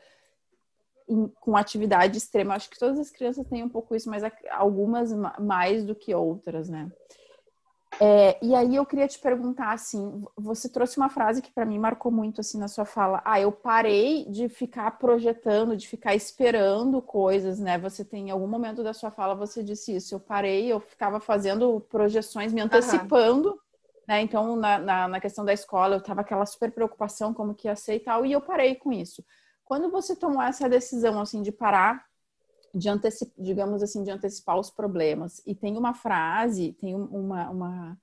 em, com atividade extrema. Acho que todas as crianças têm um pouco isso, mas algumas mais do que outras, né? É, e aí eu queria te perguntar assim, você trouxe uma frase que para mim marcou muito assim na sua fala. Ah, eu parei de ficar projetando, de ficar esperando coisas, né? Você tem em algum momento da sua fala você disse isso. Eu parei, eu ficava fazendo projeções, me antecipando, uhum. né? Então na, na, na, questão da escola eu tava aquela super preocupação como que ia ser e tal, e eu parei com isso. Quando você tomou essa decisão assim de parar de antecipar, digamos assim, de antecipar os problemas. E tem uma frase, tem uma, uma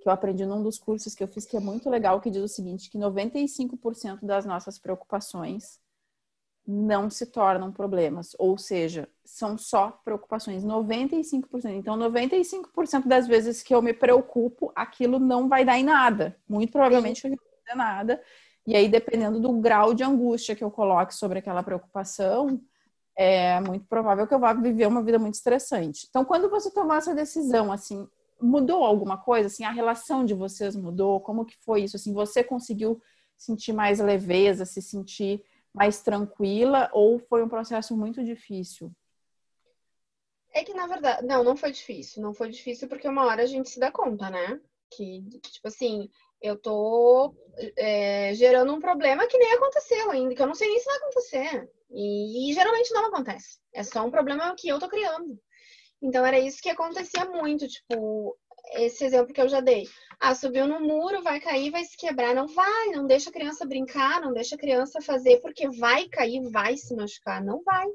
que eu aprendi num dos cursos que eu fiz que é muito legal, que diz o seguinte, que 95% das nossas preocupações não se tornam problemas, ou seja, são só preocupações, 95%. Então, 95% das vezes que eu me preocupo, aquilo não vai dar em nada. Muito provavelmente não vai dar nada. E aí, dependendo do grau de angústia que eu coloque sobre aquela preocupação, é muito provável que eu vá viver uma vida muito estressante. Então, quando você tomar essa decisão, assim, mudou alguma coisa? Assim, a relação de vocês mudou? Como que foi isso? Assim, você conseguiu sentir mais leveza, se sentir mais tranquila, ou foi um processo muito difícil? É que, na verdade, não, não foi difícil. Não foi difícil porque uma hora a gente se dá conta, né? Que, tipo assim, eu tô é, gerando um problema que nem aconteceu ainda, que eu não sei nem se vai acontecer. E, e, geralmente não acontece. É só um problema que eu tô criando. Então era isso que acontecia muito, tipo, esse exemplo que eu já dei. Ah, subiu no muro, vai cair, vai se quebrar. Não vai, não deixa a criança brincar, não deixa a criança fazer, porque vai cair, vai se machucar. Não vai.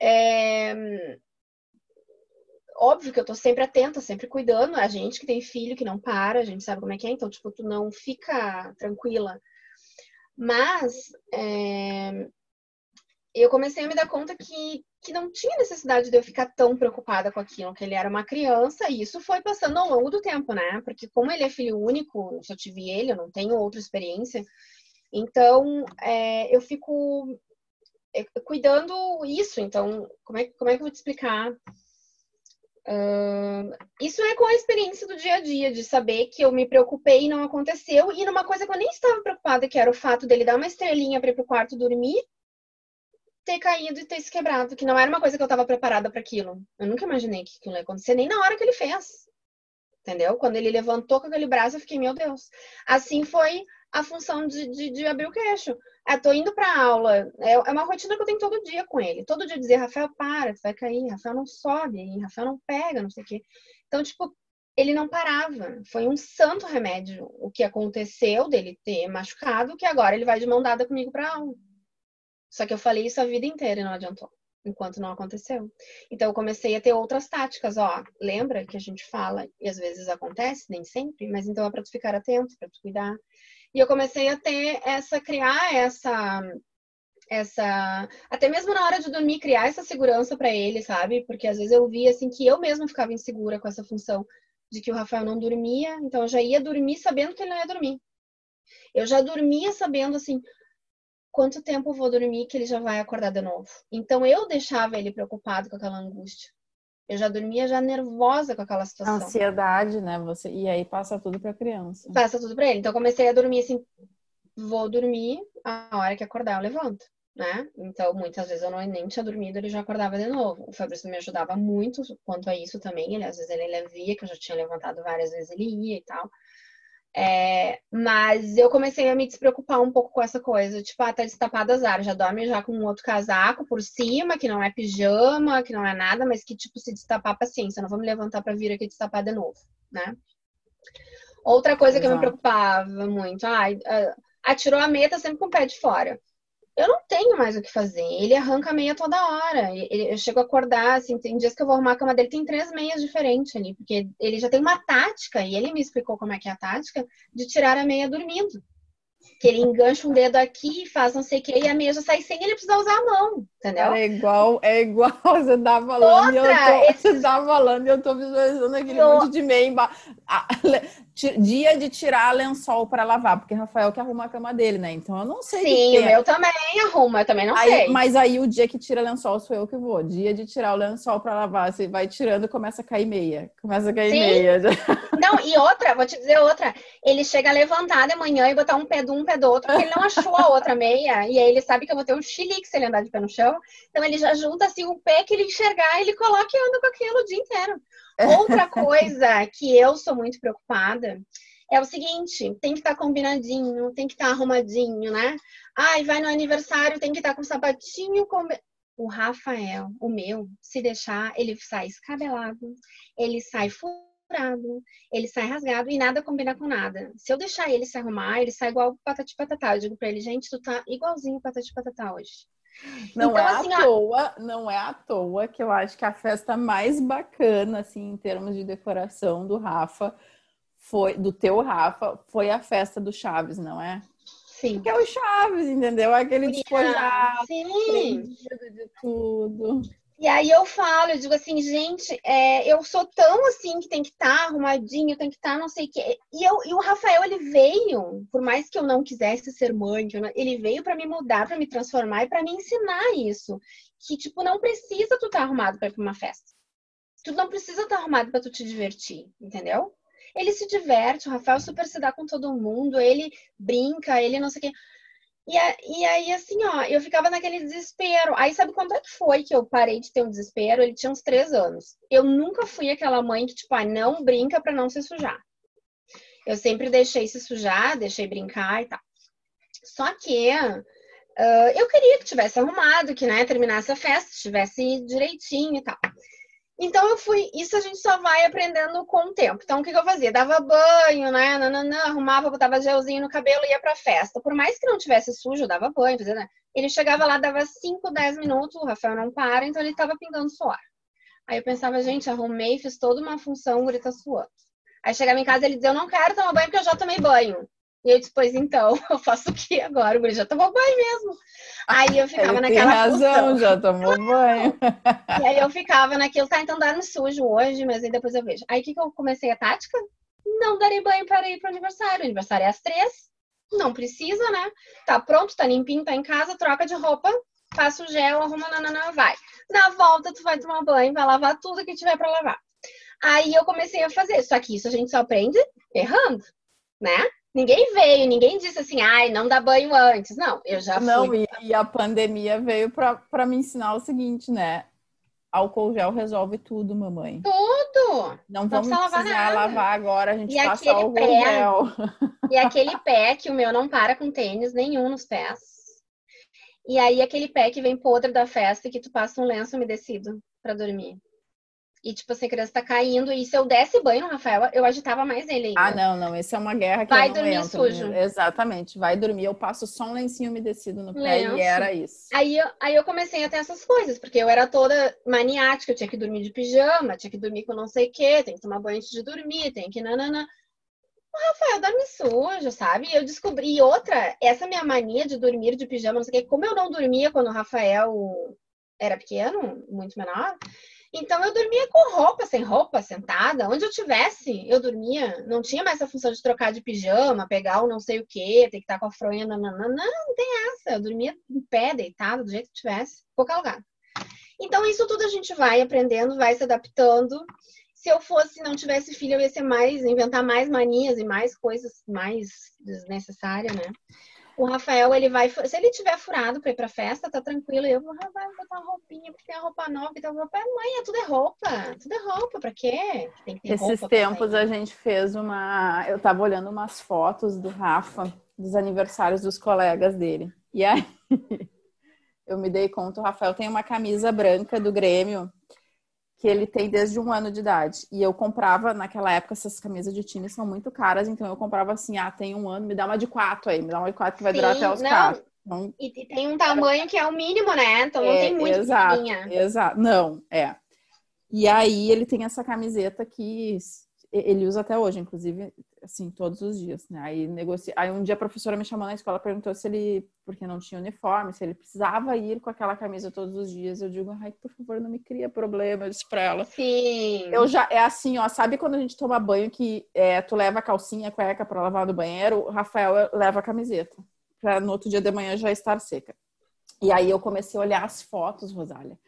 É... Óbvio que eu tô sempre atenta, sempre cuidando. A gente que tem filho que não para, a gente sabe como é que é, então, tipo, tu não fica tranquila. Mas é eu comecei a me dar conta que, que não tinha necessidade de eu ficar tão preocupada com aquilo, que ele era uma criança, e isso foi passando ao longo do tempo, né? Porque como ele é filho único, eu só tive ele, eu não tenho outra experiência, então é, eu fico é, cuidando isso. Então, como é, como é que eu vou te explicar? Uh, isso é com a experiência do dia a dia, de saber que eu me preocupei e não aconteceu, e numa coisa que eu nem estava preocupada, que era o fato dele dar uma estrelinha para ir pro quarto dormir, ter caído e ter se quebrado, que não era uma coisa que eu estava preparada para aquilo. Eu nunca imaginei que aquilo ia acontecer, nem na hora que ele fez. Entendeu? Quando ele levantou com aquele braço, eu fiquei, meu Deus. Assim foi a função de, de, de abrir o queixo. Eu tô indo pra aula, é, é uma rotina que eu tenho todo dia com ele. Todo dia dizer, Rafael, para, tu vai cair, Rafael não sobe, Rafael não pega, não sei o quê. Então, tipo, ele não parava. Foi um santo remédio o que aconteceu dele ter machucado, que agora ele vai de mão dada comigo pra aula. Só que eu falei isso a vida inteira e não adiantou, enquanto não aconteceu. Então eu comecei a ter outras táticas, ó. Lembra que a gente fala e às vezes acontece, nem sempre, mas então é para tu ficar atento, para tu cuidar. E eu comecei a ter essa criar essa essa até mesmo na hora de dormir criar essa segurança para ele, sabe? Porque às vezes eu via assim que eu mesma ficava insegura com essa função de que o Rafael não dormia, então eu já ia dormir sabendo que ele não ia dormir. Eu já dormia sabendo assim, quanto tempo eu vou dormir que ele já vai acordar de novo. Então eu deixava ele preocupado com aquela angústia. Eu já dormia já nervosa com aquela situação. Ansiedade, né? Você e aí passa tudo para a criança. Passa tudo para ele. Então eu comecei a dormir assim, vou dormir a hora que acordar eu levanto, né? Então muitas vezes eu não nem tinha dormido, ele já acordava de novo. O Fabrício me ajudava muito quanto a isso também. Ele às vezes ele via que eu já tinha levantado várias vezes, ele ia e tal. É, mas eu comecei a me despreocupar um pouco com essa coisa, tipo, ah, tá destapada azar, já dorme já com um outro casaco por cima, que não é pijama, que não é nada, mas que, tipo, se destapar, paciência, não vou me levantar para vir aqui destapar de novo, né? Outra coisa Exato. que eu me preocupava muito, ah, atirou a meia, tá sempre com o pé de fora eu não tenho mais o que fazer. Ele arranca a meia toda hora. Ele, eu chego a acordar, assim, tem dias que eu vou arrumar a cama dele, tem três meias diferentes ali, porque ele já tem uma tática, e ele me explicou como é que é a tática, de tirar a meia dormindo. Que ele engancha um dedo aqui, faz não sei o que, e a meia já sai sem ele precisar usar a mão, entendeu? É igual, é igual, você tá falando, Outra, e eu tô, esse... você tá falando e eu tô visualizando aquele eu... monte de meia embaixo dia de tirar lençol para lavar, porque Rafael que arruma a cama dele, né? Então eu não sei. Sim, o meu também arruma, eu também não aí, sei. Mas aí o dia que tira lençol sou eu que vou. Dia de tirar o lençol para lavar, você vai tirando, começa a cair meia. Começa a cair Sim. meia. Não, e outra, vou te dizer outra. Ele chega a levantar de manhã e botar um pé de um, pé do outro, porque ele não achou a outra meia. E aí ele sabe que eu vou ter um chilique se ele andar de pé no chão. Então ele já junta assim o pé que ele enxergar, ele coloca e anda com aquilo o dia inteiro. Outra coisa que eu sou muito preocupada é o seguinte: tem que estar tá combinadinho, tem que estar tá arrumadinho, né? Ai, vai no aniversário, tem que estar tá com sapatinho. Com... O Rafael, o meu, se deixar, ele sai escabelado, ele sai furado, ele sai rasgado e nada combina com nada. Se eu deixar ele se arrumar, ele sai igual patati patatá. Eu digo pra ele, gente, tu tá igualzinho patati patatá hoje. Não então, é assim, à toa, não é à toa que eu acho que a festa mais bacana, assim, em termos de decoração do Rafa, foi do teu Rafa, foi a festa do Chaves, não é? Sim. Porque é o Chaves, entendeu? Aquele despojado, de tudo. E aí eu falo, eu digo assim, gente, é, eu sou tão assim que tem que estar tá arrumadinho, tem que estar tá não sei o quê. E, eu, e o Rafael, ele veio, por mais que eu não quisesse ser mãe, não, ele veio para me mudar, para me transformar e para me ensinar isso. Que, tipo, não precisa tu estar tá arrumado para ir pra uma festa. Tu não precisa estar tá arrumado para tu te divertir, entendeu? Ele se diverte, o Rafael super se dá com todo mundo, ele brinca, ele não sei o quê. E, a, e aí, assim, ó, eu ficava naquele desespero. Aí, sabe quando é que foi que eu parei de ter um desespero? Ele tinha uns três anos. Eu nunca fui aquela mãe que, tipo, ah, não brinca para não se sujar. Eu sempre deixei se sujar, deixei brincar e tal. Só que uh, eu queria que tivesse arrumado, que, né, terminasse a festa, estivesse direitinho e tal. Então eu fui, isso a gente só vai aprendendo com o tempo. Então o que, que eu fazia? Dava banho, né? Nananã, arrumava, botava gelzinho no cabelo e ia pra festa. Por mais que não tivesse sujo, dava banho, fazia, né? Ele chegava lá, dava 5, 10 minutos, o Rafael não para, então ele tava pingando suor. Aí eu pensava, gente, arrumei, fiz toda uma função, o tá suando. Aí chegava em casa ele dizia, eu não quero tomar banho porque eu já tomei banho. E eu disse, pois então, eu faço o que agora? O guri já tomou banho mesmo. Aí eu ficava Ele naquela tem razão, função. já tomou banho. E aí eu ficava naquilo, tá, então dorme sujo hoje, mas aí depois eu vejo. Aí o que, que eu comecei a tática? Não darei banho para ir pro aniversário. O aniversário é às três, não precisa, né? Tá pronto, tá limpinho, tá em casa, troca de roupa, passa o gel, arruma, nananã, vai. Na volta, tu vai tomar banho, vai lavar tudo que tiver para lavar. Aí eu comecei a fazer, só que isso a gente só aprende errando, né? Ninguém veio, ninguém disse assim, ai, não dá banho antes. Não, eu já fui. Não, e, e a pandemia veio para me ensinar o seguinte, né? Álcool gel resolve tudo, mamãe. Tudo! Não Não vamos precisa lavar precisar nada. lavar agora, a gente E passa álcool pé? gel. E aquele pé que o meu não para com tênis nenhum nos pés. E aí aquele pé que vem podre da festa e que tu passa um lenço umedecido pra dormir. E tipo assim, a criança tá caindo e se eu desse banho no Rafael, eu agitava mais ele ainda. Ah, não, não, essa é uma guerra que Vai eu não dormir entro. sujo. Exatamente, vai dormir, eu passo só um lencinho umedecido no pé Lenço. e era isso. Aí, eu- aí eu comecei a ter essas coisas, porque eu era toda maniática, eu tinha que dormir de pijama, tinha que dormir com não sei o quê, tem que tomar banho antes de dormir, tem que nananã. O Rafael dorme sujo, sabe? E eu descobri outra, essa minha mania de dormir de pijama, não sei o quê, como eu não dormia quando o Rafael era pequeno, muito menor, então eu dormia com roupa, sem roupa, sentada, onde eu tivesse, eu dormia. Não tinha mais essa função de trocar de pijama, pegar o não sei o quê, ter que estar com a fronha, nananã. Não, não tem essa. Eu dormia em pé, deitada, do jeito que tivesse, qualquer lugar. Então, isso tudo a gente vai aprendendo, vai se adaptando. Se eu fosse, não tivesse filho, eu ia ser mais, inventar mais manias e mais coisas mais desnecessárias, né? O Rafael, ele vai, se ele tiver furado pra ir pra festa, tá tranquilo. Eu vou, ah, vai botar uma roupinha, porque tem a roupa nova e tal. Roupa, mãe, é tudo é roupa, tudo é roupa, pra quê? Tem que ter Esses tempos a gente fez uma. Eu tava olhando umas fotos do Rafa, dos aniversários dos colegas dele. E aí eu me dei conta, o Rafael tem uma camisa branca do Grêmio que ele tem desde um ano de idade. E eu comprava, naquela época, essas camisas de time são muito caras, então eu comprava assim, ah, tem um ano, me dá uma de quatro aí, me dá uma de quatro que vai durar Sim, até os não. quatro. Então, E, tem um tamanho que é o mínimo, né? Então não É, tem muito exato, exato. Não, é. E aí ele tem essa camiseta que ele usa até hoje, inclusive, assim, todos os dias, né? Aí negocia... Aí um dia a professora me chamou na escola, perguntou se ele, porque não tinha uniforme, se ele precisava ir com aquela camisa todos os dias. Eu digo, ai, por favor, não me cria problema, eu disse pra ela. Sim. Eu já, é assim, ó, sabe quando a gente toma banho que é, tu leva a calcinha, a cueca pra lavar no banheiro, o Rafael leva a camiseta, pra no outro dia de manhã já estar seca. E aí eu comecei a olhar as fotos, Rosália,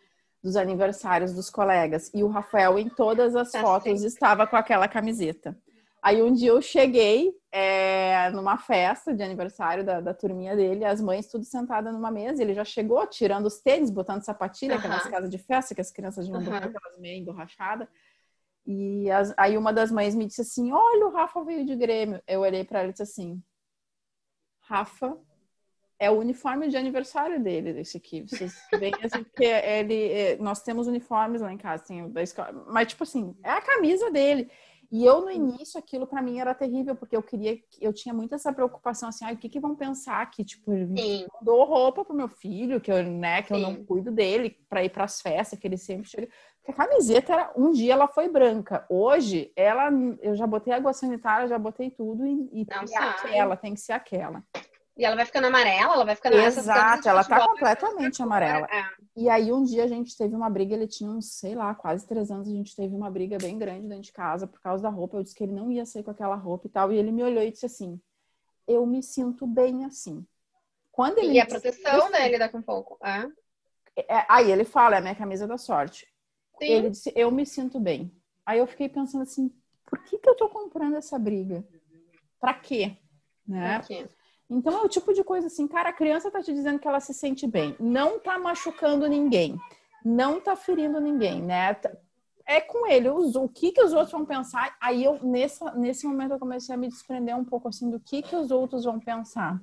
dos aniversários dos colegas, e o Rafael em todas as Tá fotos sempre. estava com aquela camiseta. Aí um dia eu cheguei é, numa festa de aniversário da, da turminha dele, as mães tudo sentadas numa mesa, ele já chegou tirando os tênis, botando sapatilha, Aham. aquelas casas de festa que as crianças vão Aham. botar aquelas meias emborrachadas. E as- aí uma das mães me disse assim: Olha, o Rafa veio de Grêmio. Eu olhei para ela e disse assim: Rafa é o uniforme de aniversário dele, desse aqui. Vocês veem assim, porque ele, é, nós temos uniformes lá em casa, o da escola, mas tipo assim, é a camisa dele. E eu no início aquilo para mim era terrível, porque eu queria, eu tinha muito essa preocupação assim, ah, o que que vão pensar que tipo, Sim. dou roupa pro meu filho, que eu, né, que eu não Sim. cuido dele para ir para as festas, que ele sempre chega. Porque a camiseta era um dia ela foi branca. Hoje ela eu já botei água sanitária, já botei tudo e, e Não tem aquela, tem que ser aquela. E ela vai ficando amarela, ela vai ficando Exato, ela tá completamente amarela. É. E aí um dia a gente teve uma briga, ele tinha uns, sei lá, quase três anos, a gente teve uma briga bem grande dentro de casa por causa da roupa. Eu disse que ele não ia sair com aquela roupa e tal. E ele me olhou e disse assim: Eu me sinto bem assim. Quando ele E a me disse proteção isso, dele daqui a pouco. É. é, aí ele fala, é a minha camisa da sorte. Sim. Ele disse, eu me sinto bem. Aí eu fiquei pensando assim, por que, que eu tô comprando essa briga? Pra quê? Né? Pra quê? Então é o tipo de coisa assim, cara, a criança tá te dizendo que ela se sente bem, não tá machucando ninguém, não tá ferindo ninguém, né? É com ele, o, que que os outros vão pensar? Aí eu, nesse, nesse momento, eu comecei a me desprender um pouco assim do que que os outros vão pensar.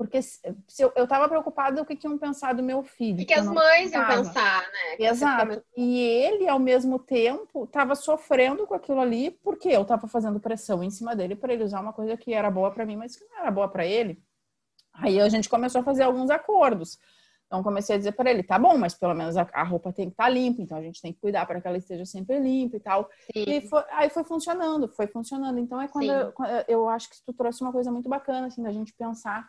Porque se, eu, eu tava preocupada do que, que iam pensar do meu filho. O que, que as mães iam pensar, né? Que Exato. E ele, ao mesmo tempo, tava sofrendo com aquilo ali, porque eu tava fazendo pressão em cima dele para ele usar uma coisa que era boa para mim, mas que não era boa para ele. Aí a gente começou a fazer alguns acordos. Então comecei a dizer para ele, tá bom, mas pelo menos a, a roupa tem que estar tá limpa, então a gente tem que cuidar para que ela esteja sempre limpa e tal. Sim. E foi, aí foi funcionando, foi funcionando. Então é quando eu, eu, acho que tu trouxe uma coisa muito bacana assim da gente pensar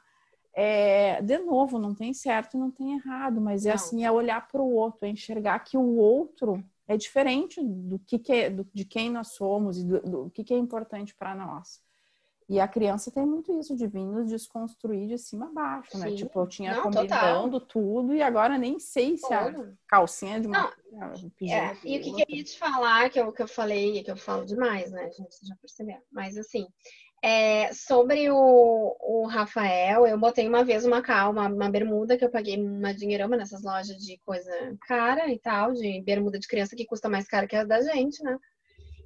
é, de novo, não tem certo e não tem errado, mas é não. assim, é olhar para o outro, é enxergar que o outro é diferente do que, que é, do, de quem nós somos e do, do que, que é importante para nós. E a criança tem muito isso de vir nos desconstruir de cima a baixo, né? Sim. Tipo, eu tinha não, combinando total. tudo e agora nem sei se a calcinha de uma. Não, é, e o que, eu ia te falar, que eu, que eu falei, que eu falo demais, né, gente? Já perceberam. Mas assim, é, sobre o, o, Rafael, eu botei uma vez uma calma, uma bermuda que eu paguei uma dinheirama nessas lojas de coisa cara e tal, de bermuda de criança que custa mais cara que a da gente, né?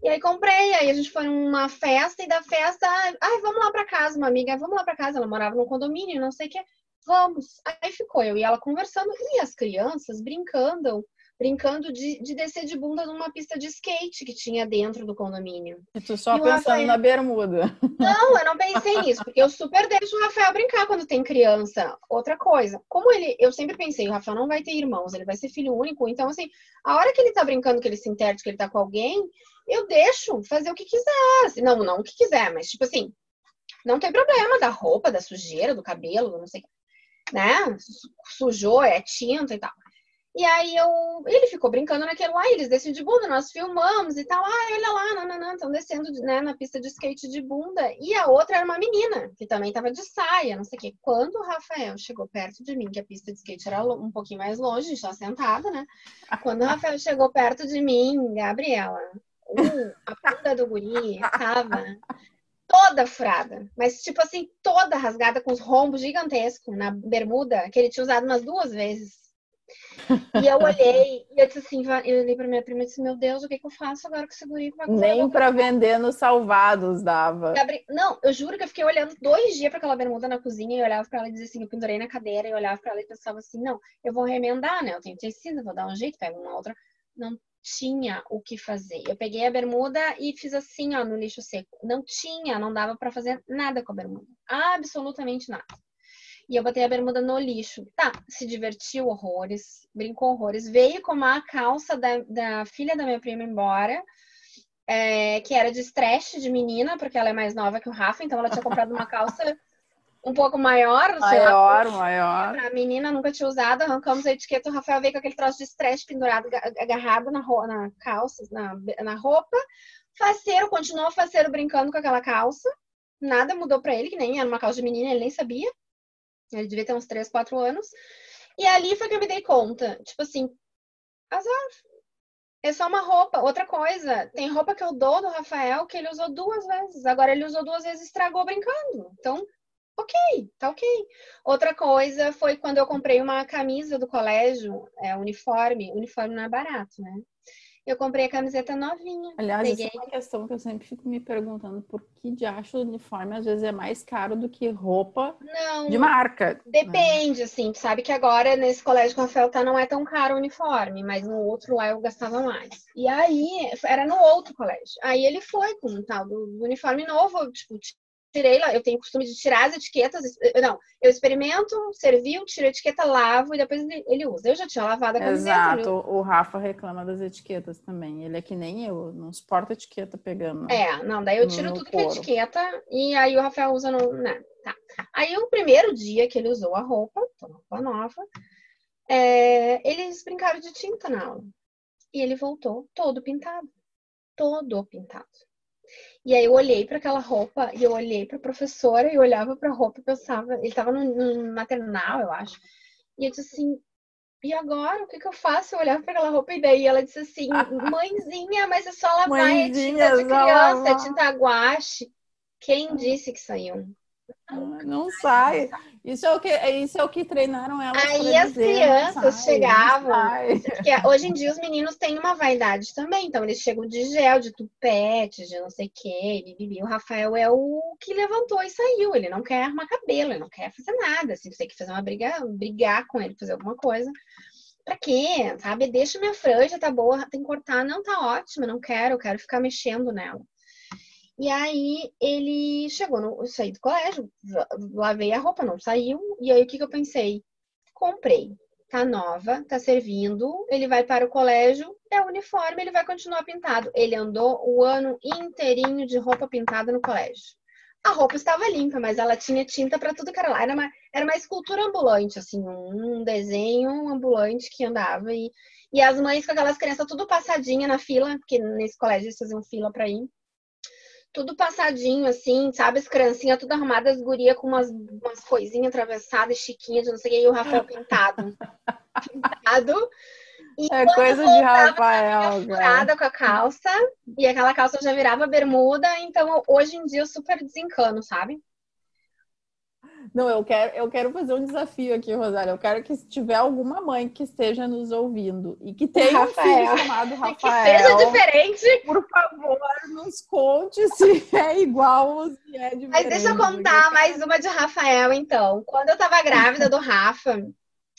E aí comprei, aí a gente foi numa festa e da festa, ai, vamos lá para casa, uma amiga, vamos lá para casa, ela morava num condomínio, não sei o que, vamos. Aí ficou eu e ela conversando e as crianças brincando brincando de, de descer de bunda numa pista de skate que tinha dentro do condomínio. E tu só e pensando Rafael... na bermuda. Não, eu não pensei nisso, porque eu super deixo o Rafael brincar quando tem criança. Outra coisa, como ele, eu sempre pensei, o Rafael não vai ter irmãos, ele vai ser filho único, então assim, a hora que ele tá brincando, que ele se interte, que ele tá com alguém, eu deixo fazer o que quiser. Assim, não, não o que quiser, mas tipo assim, não tem problema da roupa, da sujeira, do cabelo, não sei, né? Sujou, é tinta e tal. E aí eu, ele ficou brincando naquele lá, eles descem de bunda, nós filmamos e tal. Ah, olha lá, nananã, estão descendo né, na pista de skate de bunda. E a outra era uma menina, que também estava de saia, não sei o quê. Quando o Rafael chegou perto de mim, que a pista de skate era um pouquinho mais longe, já sentada, né? Quando o Rafael chegou perto de mim, Gabriela, uh, a bunda do guri tava toda furada, mas tipo assim, toda rasgada com os rombos gigantescos na bermuda, que ele tinha usado umas duas vezes. E eu olhei e eu disse assim, eu olhei pra minha prima e disse, meu Deus, o que, que eu faço agora com esse guri? Nem pra vender nos salvados dava. Não, eu juro que eu fiquei olhando dois dias pra aquela bermuda na cozinha e olhava pra ela e dizia assim, eu pendurei na cadeira e olhava pra ela e pensava assim, não, eu vou remendar, né? Eu tenho tecido, vou dar um jeito, pego uma outra. Não tinha o que fazer. Eu peguei a bermuda e fiz assim, ó, no lixo seco. Não tinha, não dava para fazer nada com a bermuda. Absolutamente nada. E eu botei a bermuda no lixo. Tá, se divertiu horrores, brincou horrores. Veio com uma calça da, da filha da minha prima embora, é, que era de stretch de menina, porque ela é mais nova que o Rafa, então ela tinha comprado uma calça um pouco maior. Maior, lá, maior. A menina nunca tinha usado, arrancamos a etiqueta, o Rafael veio com aquele troço de stretch pendurado, agarrado na, na calça, na, na roupa. Faceiro, continuou faceiro brincando com aquela calça. Nada mudou para ele, que nem era uma calça de menina, ele nem sabia. Ele devia ter uns 3, 4 anos. E ali foi que eu me dei conta. Tipo assim, azar. É só uma roupa. Outra coisa, tem roupa que eu dou do Rafael que ele usou duas vezes. Agora ele usou duas vezes e estragou brincando. Então, ok, tá ok. Outra coisa foi quando eu comprei uma camisa do colégio, é, uniforme. Uniforme não é barato, né? Eu comprei a camiseta novinha. Aliás, Peguei. essa é uma questão que eu sempre fico me perguntando por que de acho o uniforme às vezes é mais caro do que roupa não, de marca. Depende, né? assim. Tu sabe que agora nesse colégio que o Rafael tá não é tão caro o uniforme, mas no outro lá eu gastava mais. E aí, era no outro colégio. Aí ele foi com um tal do uniforme novo, tipo, tirei lá, eu tenho costume de tirar as etiquetas. Não, eu experimento, serviu, tiro a etiqueta, lavo e depois ele usa. Eu já tinha lavado a camiseta. Exato, o Rafa reclama das etiquetas também. Ele é que nem eu, não suporta etiqueta pegando. É, não, daí eu tiro tudo que é etiqueta e aí o Rafael usa no. Né, tá. Aí o primeiro dia que ele usou a roupa, uma roupa nova, é, eles brincaram de tinta na aula. E ele voltou todo pintado. Todo pintado. E aí eu olhei para aquela roupa e eu olhei para a professora e olhava para a roupa e pensava, ele estava no, no, maternal, eu acho. E eu disse assim, e agora, o que, que eu faço? Eu olhava para aquela roupa e daí ela disse assim, mãezinha, mas é só lavar, mãezinha, é tinta de criança, é tinta guache. Quem disse que saiu? Não sai. Isso é o que, isso é o que treinaram elas. Aí as dizer, crianças chegavam. Porque hoje em dia os meninos têm uma vaidade também. Então eles chegam de gel, de tupete, de não sei o quê. O Rafael é o que levantou e saiu. Ele não quer arrumar cabelo, ele não quer fazer nada. Assim, você tem que fazer uma briga, brigar com ele, fazer alguma coisa. Pra quê? Sabe? Deixa minha franja, tá boa, tem que cortar. Não, tá ótima, não quero, eu quero ficar mexendo nela. E aí ele chegou, no, eu saí do colégio, lavei a roupa, não saiu. E aí o que, que eu pensei? Comprei. Tá nova, tá servindo, ele vai para o colégio, é uniforme, ele vai continuar pintado. Ele andou o ano inteirinho de roupa pintada no colégio. A roupa estava limpa, mas ela tinha tinta para tudo que era lá. Era uma, era uma escultura ambulante, assim, um desenho ambulante que andava. E, e as mães com aquelas crianças tudo passadinha na fila, porque nesse colégio eles faziam fila para ir tudo passadinho, assim, sabe? As criancinhas tudo arrumadas, as guria com umas, umas coisinhas atravessadas, chiquinhas, não sei o que, e o Rafael pintado. pintado. E é coisa de Rafael, furada com a calça, e aquela calça já virava bermuda, então hoje em dia eu super desencano, sabe? Não, eu quero, eu quero fazer um desafio aqui, Rosário. Eu quero que se tiver alguma mãe que esteja nos ouvindo e que tenha Rafael. um filho chamado Rafael, que seja diferente, por favor, nos conte se é igual ou se é diferente. Mas deixa eu contar mais uma de Rafael, então. Quando eu tava grávida do Rafa,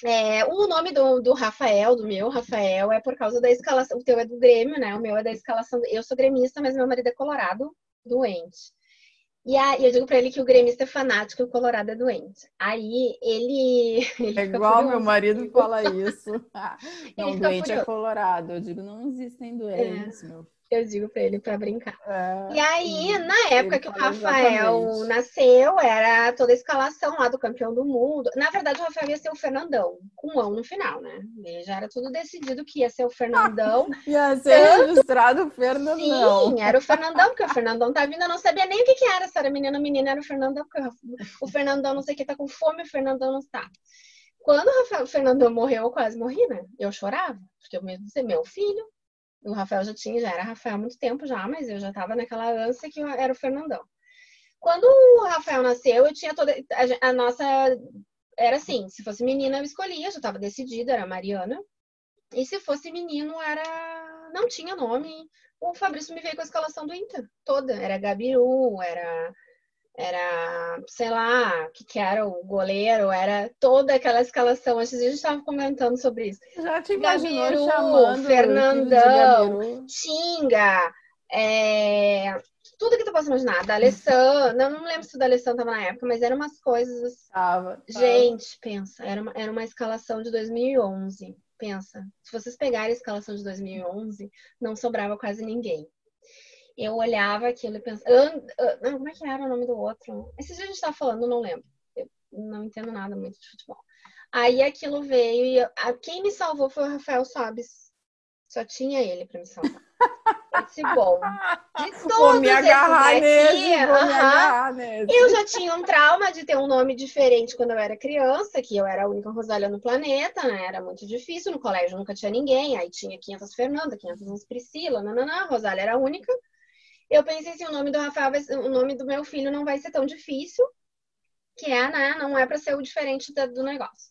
é, o nome do, do Rafael, do meu Rafael, é por causa da escalação. O teu é do Grêmio, né? O meu é da escalação. Eu sou gremista, mas meu marido é colorado, doente. E aí eu digo pra ele que o gremista é fanático e o colorado é doente. Aí ele. ele é igual meu marido fala isso. não, doente é colorado. Eu digo, não existem doentes, é. meu eu digo para ele para brincar. É, e aí, na época que o Rafael exatamente. nasceu, era toda a escalação lá do campeão do mundo. Na verdade, o Rafael ia ser o Fernandão, com um no final, né? E já era tudo decidido que ia ser o Fernandão. ia ser Tanto... registrado o Fernandão. Sim, era o Fernandão, porque o Fernandão tá vindo, eu não sabia nem o que, que era, se era menina ou menina, era o Fernandão, porque o Fernandão não sei o que tá com fome, o Fernandão não está. Quando o, Rafael, o Fernandão morreu, eu quase morri, né? Eu chorava, porque eu mesmo dizer, meu filho, o Rafael já tinha, já era Rafael há muito tempo já, mas eu já estava naquela ânsia que era o Fernandão. Quando o Rafael nasceu, eu tinha toda. A, a nossa. Era assim: se fosse menina, eu escolhia, já estava decidida, era Mariana. E se fosse menino, era. Não tinha nome. O Fabrício me veio com a escalação do Inter toda. Era Gabiru, era era, sei lá, o que, que era o goleiro, era toda aquela escalação. Antes a gente estava comentando sobre isso. Já te imaginou Gabiru, chamando Fernandão, Tinga, é, tudo que tu possa imaginar. Da Alessandra, não, não lembro se o da Alessandra estava na época, mas eram umas coisas. Tava, tava. Gente, pensa, era uma, era uma escalação de 2011. Pensa, se vocês pegarem a escalação de 2011, não sobrava quase ninguém eu olhava aquilo e pensava. como é que era o nome do outro? Esse dia a gente tava falando, não lembro. Eu não entendo nada muito de futebol. Aí aquilo veio e eu, quem me salvou foi o Rafael Sobes. Só tinha ele para me salvar. Esse bom. De todos vou me agarrar esses nesse, vou me agarrar nesse. eu já tinha um trauma de ter um nome diferente quando eu era criança, que eu era a única Rosália no planeta, né? Era muito difícil, no colégio nunca tinha ninguém, aí tinha 500 Fernanda, 500 Priscila, a Rosália era a única eu pensei assim, o nome do Rafael, vai, o nome do meu filho não vai ser tão difícil, que é, né, não é para ser o diferente do negócio.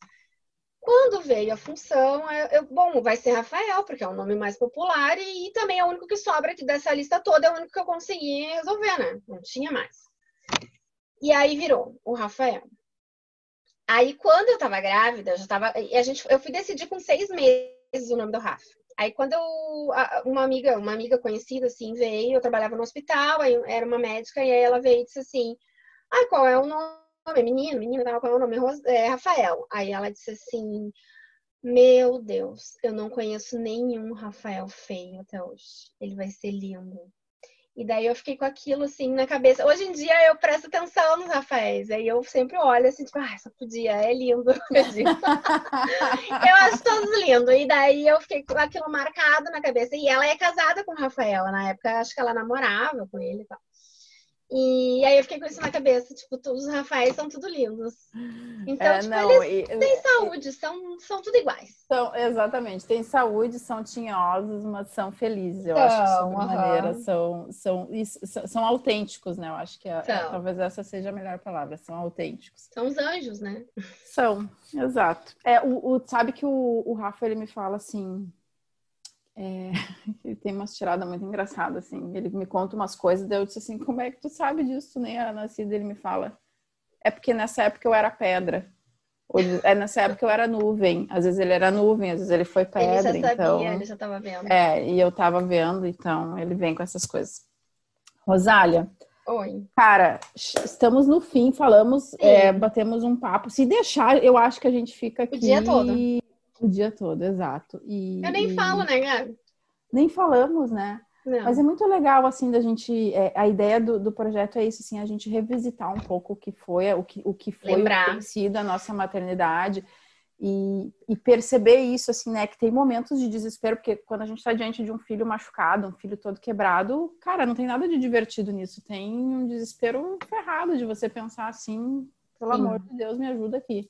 Quando veio a função, eu, bom, vai ser Rafael, porque é o nome mais popular e, e, também é o único que sobra aqui dessa lista toda, é o único que eu consegui resolver, né? Não tinha mais. E aí virou o Rafael. Aí, quando eu tava grávida, eu já tava. A gente, eu fui decidir com seis meses o nome do Rafa. Aí quando eu, uma amiga, uma amiga conhecida assim veio, eu trabalhava no hospital, aí era uma médica e aí ela veio e disse assim: "Ah, qual é o nome? Menino, menina, qual é o nome? É Rafael". Aí ela disse assim: "Meu Deus, eu não conheço nenhum Rafael feio até hoje. Ele vai ser lindo". E daí eu fiquei com aquilo assim na cabeça. Hoje em dia eu presto atenção nos Rafaéis. Aí eu sempre olho assim, tipo, ah, só podia, é lindo. eu acho todos lindos. E daí eu fiquei com aquilo marcado na cabeça. E ela é casada com o Rafael. Na época, acho que ela namorava com ele e tal. E aí eu fiquei com isso na cabeça, tipo, todos os Rafaéis são tudo lindos. Então, É, tipo, não, eles e- têm saúde, são, são tudo iguais. São, exatamente, tem saúde, são tinhosos, mas são felizes, eu São, acho, de aham. sobremaneira, são, são, são, são autênticos, né? Eu acho que a- São. talvez essa seja a melhor palavra, são autênticos. São os anjos, né? São, exato. É, o, o- sabe que o, o Rafa, ele me fala assim, é, ele tem umas tiradas muito engraçadas, assim, ele me conta umas coisas, daí eu disse assim, como é que tu sabe disso? Tu nem era nascida, ele me fala, é porque nessa época eu era pedra. Ou, é nessa época eu era nuvem. Às vezes ele era nuvem, às vezes ele foi ele pedra, já sabia, então... ele já tava vendo. É, e eu tava vendo, então ele vem com essas coisas. Rosália, Oi. cara, estamos no fim, falamos, é, batemos um papo. Se deixar, eu acho que a gente fica aqui dia todo. O dia todo, exato. E, Eu nem falo, né, Gabi? Nem falamos, né? Não. Mas é muito legal, assim, da gente. é, a ideia do, do projeto é isso, assim, a gente revisitar um pouco o que foi, o que, o que foi, o Lembrar. que tem sido a nossa maternidade e, e perceber isso, assim, né? Que tem momentos de desespero, porque quando a gente está diante de um filho machucado, um filho todo quebrado, cara, não tem nada de divertido nisso. Tem um desespero ferrado de você pensar assim, pelo Sim. amor de Deus, me ajuda aqui.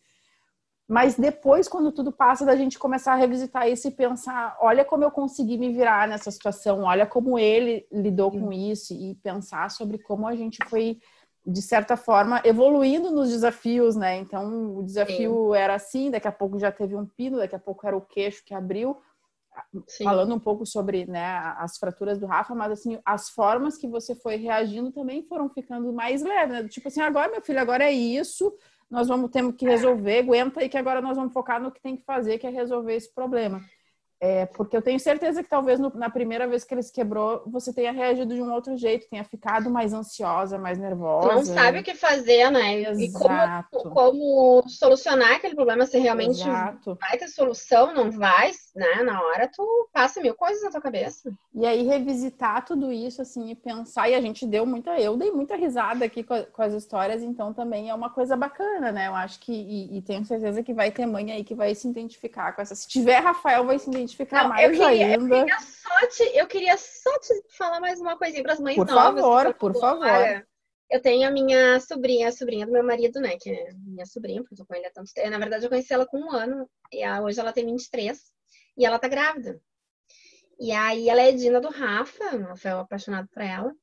Mas depois, quando tudo passa, da gente começar a revisitar isso e pensar: olha como eu consegui me virar nessa situação, olha como ele lidou com isso, e pensar sobre como a gente foi, de certa forma, evoluindo nos desafios, né? Então, o desafio era assim, daqui a pouco já teve um pino, daqui a pouco era o queixo que abriu. Sim. Falando um pouco sobre né, as fraturas do Rafa, mas assim, as formas que você foi reagindo também foram ficando mais leves, né? Tipo assim, agora, meu filho, agora é isso nós vamos ter que resolver, aguenta aí que agora nós vamos focar no que tem que fazer, que é resolver esse problema. É, porque eu tenho certeza que talvez no, na primeira vez que ele se quebrou, você tenha reagido de um outro jeito, tenha ficado mais ansiosa, mais nervosa. Não sabe o que fazer, né? E como, Exato. como solucionar aquele problema se realmente Exato. vai ter solução, não vai, né? Na hora tu passa mil coisas na tua cabeça. E aí revisitar tudo isso, assim, e pensar, e a gente deu muita, eu dei muita risada aqui com, a- com as histórias, então também é uma coisa bacana, né? Eu acho que, e, e tenho certeza que vai ter mãe aí que vai se identificar com essa. Se tiver Rafael, vai se identificar Não, mais eu queria- eu ainda. queria só te, eu queria só te falar mais uma coisinha para as mães Por novas. favor, por agora. favor. Eu tenho a minha sobrinha, a sobrinha do meu marido, né? Que é minha sobrinha, porque eu ele há tanto tempo. Na verdade, eu conheci ela com um ano, e hoje ela tem 23, e ela tá grávida. E aí ela é Dina do Rafa, o Rafael apaixonado por ela.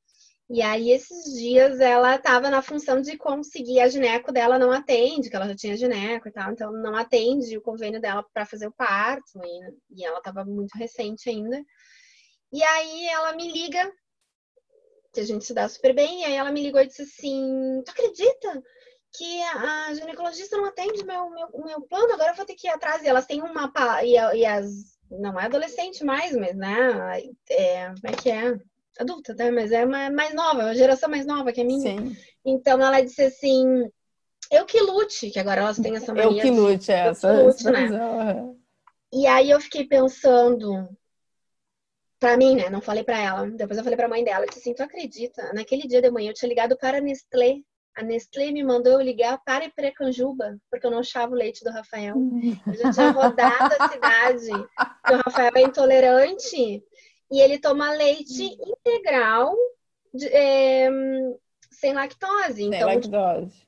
E aí, esses dias, ela tava na função de conseguir a gineco dela, não atende, que ela já tinha gineco e tal, então não atende o convênio dela para fazer o parto, e, e ela tava muito recente ainda. E aí ela me liga, que a gente se dá super bem, e aí ela me ligou e disse assim: Tu acredita que a ginecologista não atende meu, meu, meu plano? Agora eu vou ter que ir atrás. E elas têm uma. E, e as. Não é adolescente mais, mas, né? É, como é que é? Adulta, né? Mas é uma, mais nova, uma geração mais nova que a minha. Sim, Então ela disse assim: Eu que lute, que agora elas têm essa eu mania que de- lute essa. que lute, né? expressão. E aí eu fiquei pensando, pra mim, né? Não falei pra ela. Depois eu falei pra mãe dela, eu disse assim, tu acredita? Naquele dia de manhã eu tinha ligado para a Nestlé. A Nestlé me mandou eu ligar para Precanjuba, porque eu não achava o leite do Rafael. Eu já tinha rodado a cidade. que o Rafael é intolerante e ele toma leite integral de- é, sem lactose. Sem Então, lactose.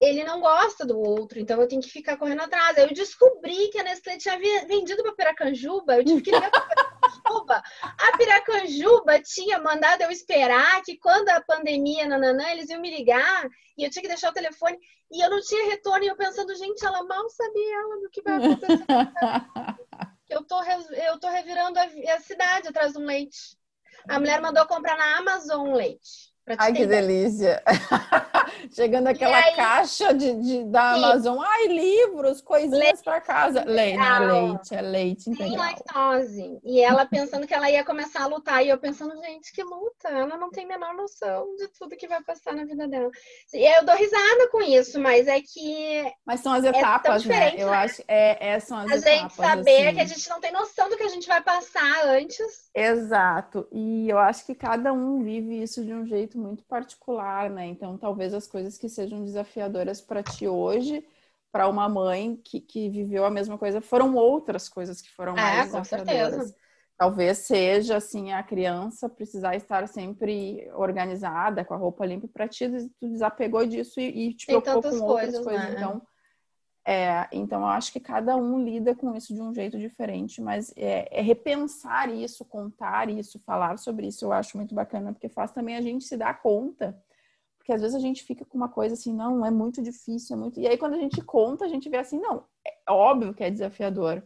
ele não gosta do outro, então eu tenho que ficar correndo atrás. Aí eu descobri que a Nestlé tinha vendido para Piracanjuba, eu tive que ligar para Piracanjuba. A Piracanjuba tinha mandado eu esperar que quando a pandemia, nananã, eles iam me ligar e eu tinha que deixar o telefone e eu não tinha retorno. E eu pensando, gente, ela mal sabia ela do que vai acontecer. Eu tô, eu tô revirando a, a cidade atrás de um leite. A mulher mandou comprar na Amazon um leite. Ai, que ideia. delícia! Chegando aquela aí- caixa de, de- da Sim. Amazon. Ai, livros, coisinhas para casa. Leite, não é leite, é leite sem integral. lactose. E ela pensando que ela ia começar a lutar. E eu pensando, gente, que luta. Ela não tem a menor noção de tudo que vai passar na vida dela. E eu dou risada com isso, mas é que Mas são as tão etapas, né? diferente, Eu né? acho é, é, são as a etapas. gente saber assim. que a gente não tem noção do que a gente vai passar antes. Exato. E eu acho que cada um vive isso de um jeito muito particular, né? Então, talvez as coisas que sejam desafiadoras para ti hoje, para uma mãe que, que viveu a mesma coisa, foram outras coisas que foram É, mais com desafiadoras. certeza. talvez seja assim a criança precisar estar sempre organizada com a roupa limpa para ti tu desapegou disso e, e te preocupou com outras coisas, coisas. Né? então é, então eu acho que cada um lida com isso de um jeito diferente mas é, é, repensar isso contar isso falar sobre isso eu acho muito bacana porque faz também a gente se dar conta porque às vezes a gente fica com uma coisa assim não é muito difícil é muito e aí quando a gente conta a gente vê assim não é óbvio que é desafiador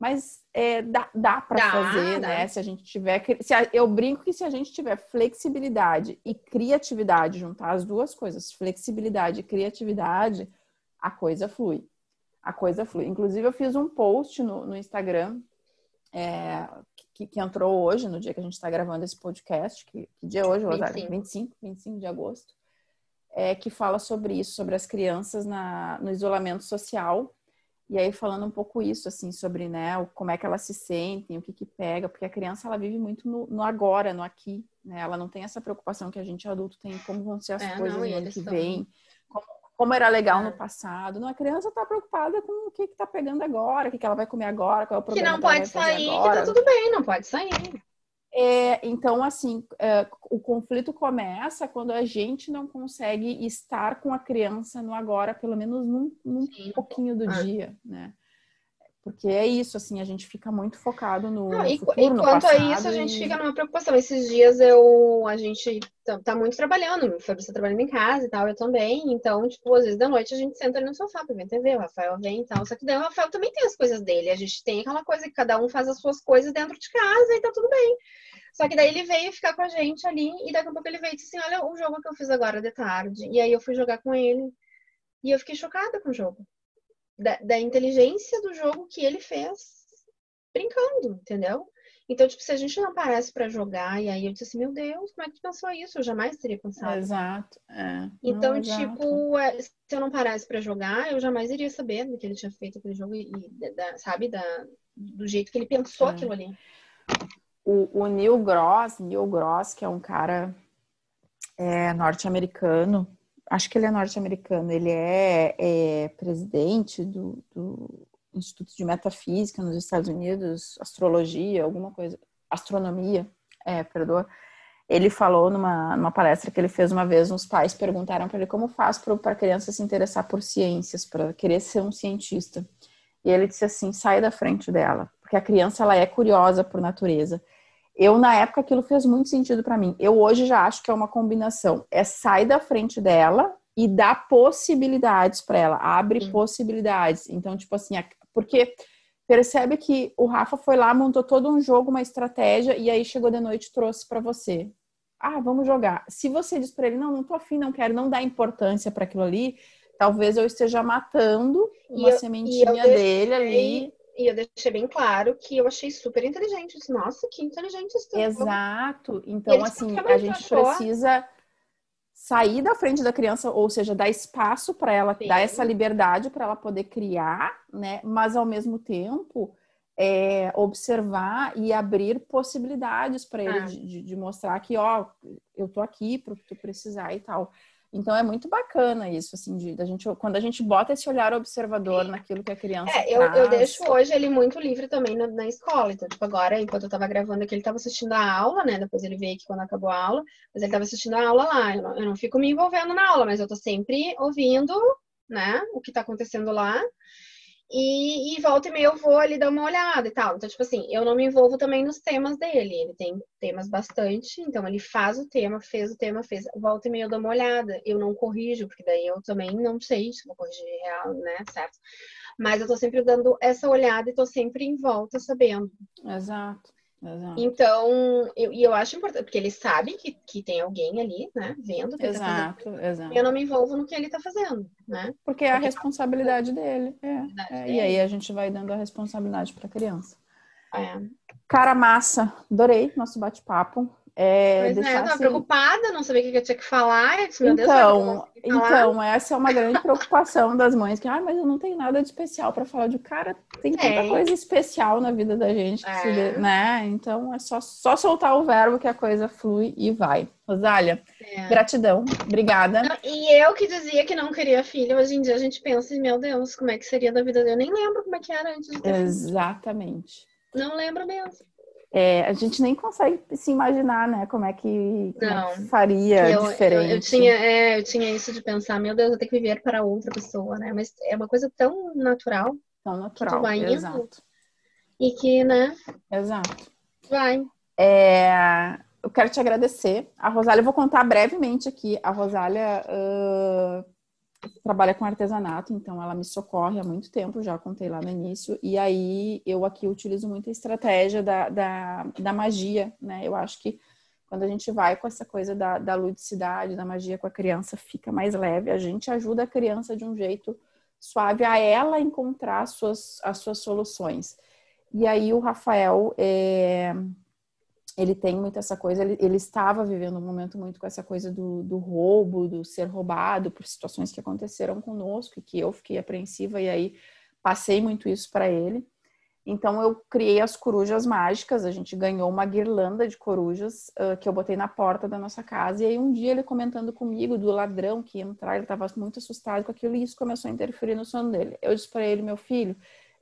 mas é, dá, dá para fazer, dá. né? Se a gente tiver. Se a, eu brinco que se a gente tiver flexibilidade e criatividade, juntar as duas coisas, flexibilidade e criatividade, a coisa flui. A coisa flui. Inclusive, eu fiz um post no, no Instagram é, que, que, entrou hoje, no dia que a gente está gravando esse podcast. Que, que dia é hoje, Rosário? 25. 25, 25 de agosto. É, que fala sobre isso, sobre as crianças na, no isolamento social e aí falando um pouco isso, assim, sobre, né, como é que elas se sentem, o que que pega, porque a criança, ela vive muito no, no agora, no aqui, né? Ela não tem essa preocupação que a gente adulto tem, como vão ser as é, coisas não, no ano que vem, como, era legal é. no passado. Não, a criança está preocupada com o que que tá pegando agora, o que que ela vai comer agora, qual é o problema Que não pode sair, que tá tudo bem, não pode sair. É, então, assim, é, o conflito começa quando a gente não consegue estar com a criança no agora, pelo menos num, num pouquinho do ah. dia, né? Porque é isso, assim, a gente fica muito focado no, não, e, futuro, e no quanto a isso, a gente e... fica numa preocupação. Esses dias eu, a gente tá, tá muito trabalhando, o Fabrício tá trabalhando em casa e tal, eu também. Então, tipo, às vezes da noite a gente senta ali no sofá pra ver TV, o Rafael vem e tal. Só que daí o Rafael também tem as coisas dele. A gente tem aquela coisa que cada um faz as suas coisas dentro de casa e tá tudo bem. Só que daí ele veio ficar com a gente ali e daqui a pouco ele veio e disse assim, olha o jogo que eu fiz agora de tarde. E aí eu fui jogar com ele e eu fiquei chocada com o jogo da, da inteligência do jogo que ele fez brincando, entendeu? Então, tipo, se a gente não parasse para jogar, e aí eu disse assim, meu Deus, como é que tu pensou isso? Eu jamais teria pensado. Exato. É. Então, não, tipo, é, se eu não parasse para jogar, eu jamais iria saber do que ele tinha feito aquele jogo e, da, sabe, da, do jeito que ele pensou é. aquilo ali. O, o Neil Gross, Neil Gross, que é um cara é, norte-americano, acho que ele é norte-americano, ele é, é presidente do, do, Instituto de Metafísica nos Estados Unidos, astrologia, alguma coisa, astronomia, é, perdoa. Ele falou numa, numa palestra que ele fez uma vez, uns pais perguntaram para ele como faz para a criança se interessar por ciências, para querer ser um cientista. E ele disse assim: sai da frente dela, porque a criança ela é curiosa por natureza. Eu, na época, aquilo fez muito sentido para mim. Eu hoje já acho que é uma combinação. É sai da frente dela e dá possibilidades para ela, abre Sim. possibilidades. Então, tipo assim, porque percebe que o Rafa foi lá, montou todo um jogo, uma estratégia, e aí chegou de noite e trouxe para você. Ah, vamos jogar. Se você diz para ele, não, não tô afim, não quero, não dá importância para aquilo ali, talvez eu esteja matando uma eu, sementinha dele ali e eu deixei bem claro que eu achei super inteligente. disse, Nossa, que inteligente isso. Exato. Então, assim, a gente precisa sair da frente da criança, ou seja, dar espaço para ela, Sim. dar essa liberdade para ela poder criar, né? Mas ao mesmo tempo é, observar e abrir possibilidades para ele ah. de, de, mostrar que, ó, eu tô aqui para tu precisar e tal. Então é muito bacana isso, assim, de, da gente, quando a gente bota esse olhar observador Sim. naquilo que a criança é, eu, eu, deixo hoje ele muito livre também na, na, escola. Então, tipo, agora, enquanto eu tava gravando aqui, ele tava assistindo a aula, né? Depois ele veio aqui quando acabou a aula, mas ele tava assistindo a aula lá. Eu não, eu não fico me envolvendo na aula, mas eu tô sempre ouvindo, né? O que tá acontecendo lá. E, e, volta e meia eu vou ali dar uma olhada e tal. Então, tipo assim, eu não me envolvo também nos temas dele. Ele tem temas bastante, então ele faz o tema, fez o tema, fez. Volta e meia eu dou uma olhada. Eu não corrijo, porque daí eu também não sei se vou corrigir real, né? Certo? Mas eu tô sempre dando essa olhada e tô sempre em volta sabendo. Exato. Exato. Então, eu, e eu acho importante, porque ele sabe que, que tem alguém ali, né, vendo o que exato, tá fazendo. Exato. Eu não me envolvo no que ele tá fazendo, né? Porque é a responsabilidade dele. É, é, dele. E aí a gente vai dando a responsabilidade para a criança. É. Cara massa, adorei nosso bate-papo. É, pois é, eu tava assim... preocupada, não sabia o que eu tinha que falar. Disse, então, Deus, então, essa é uma grande preocupação das mães, que, ah, mas eu não tenho nada de especial para falar de cara, tem tanta é. coisa especial na vida da gente, é. se, né? Então é só, só soltar o verbo que a coisa flui e vai. Rosália, é. gratidão, obrigada. E eu que dizia que não queria filho, hoje em dia a gente pensa, meu Deus, como é que seria da vida dele? Eu nem lembro como é que era antes de ter Exatamente. Filho. Não lembro mesmo. É, a gente nem consegue se imaginar, né, como é que, como é que faria eu, diferente. Eu, eu tinha, é, eu tinha isso de pensar, meu Deus, eu tenho que viver para outra pessoa, né? Mas é uma coisa tão natural. Tão natural, que indo, exato. E que, né? Exato. Vai. É, eu quero te agradecer. A Rosália, eu vou contar brevemente aqui. A Rosália uh, trabalha com artesanato, então ela me socorre há muito tempo, já contei lá no início, e aí eu aqui utilizo muito a estratégia da, da, da magia, né? Eu acho que quando a gente vai com essa coisa da, da ludicidade, da magia com a criança, fica mais leve, a gente ajuda a criança de um jeito suave a ela encontrar as suas, as suas soluções. E aí o Rafael, é, ele tem muito essa coisa, ele, ele, estava vivendo um momento muito com essa coisa do, do, roubo, do ser roubado por situações que aconteceram conosco e que eu fiquei apreensiva e aí passei muito isso para ele. Então eu criei as corujas mágicas, a gente ganhou uma guirlanda de corujas uh, que eu botei na porta da nossa casa e aí um dia ele comentando comigo do ladrão que ia entrar, ele estava muito assustado com aquilo e isso começou a interferir no sono dele. Eu disse para ele, meu filho,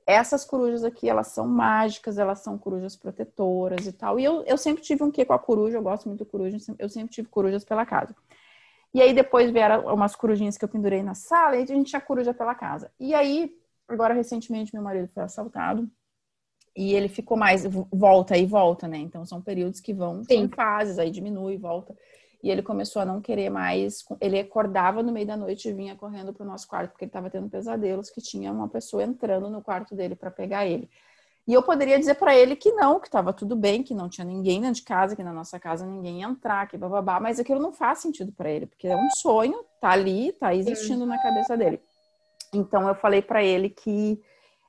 essas corujas aqui, elas são mágicas, elas são corujas protetoras e tal. E eu, eu sempre tive um quê com a coruja, eu gosto muito de coruja, eu sempre tive corujas pela casa. E aí depois vieram umas corujinhas que eu pendurei na sala e a gente tinha coruja pela casa. E aí, agora recentemente, meu marido foi assaltado e ele ficou mais, volta e volta, né? Então são períodos que vão, Sim. são fases, aí diminui, volta. E ele começou a não querer mais. Ele acordava no meio da noite e vinha correndo para o nosso quarto, porque ele estava tendo pesadelos que tinha uma pessoa entrando no quarto dele para pegar ele. E eu poderia dizer para ele que não, que estava tudo bem, que não tinha ninguém dentro de casa, que na nossa casa ninguém ia entrar, que bababá, mas aquilo não faz sentido para ele, porque é um sonho, tá ali, tá existindo na cabeça dele. Então eu falei para ele que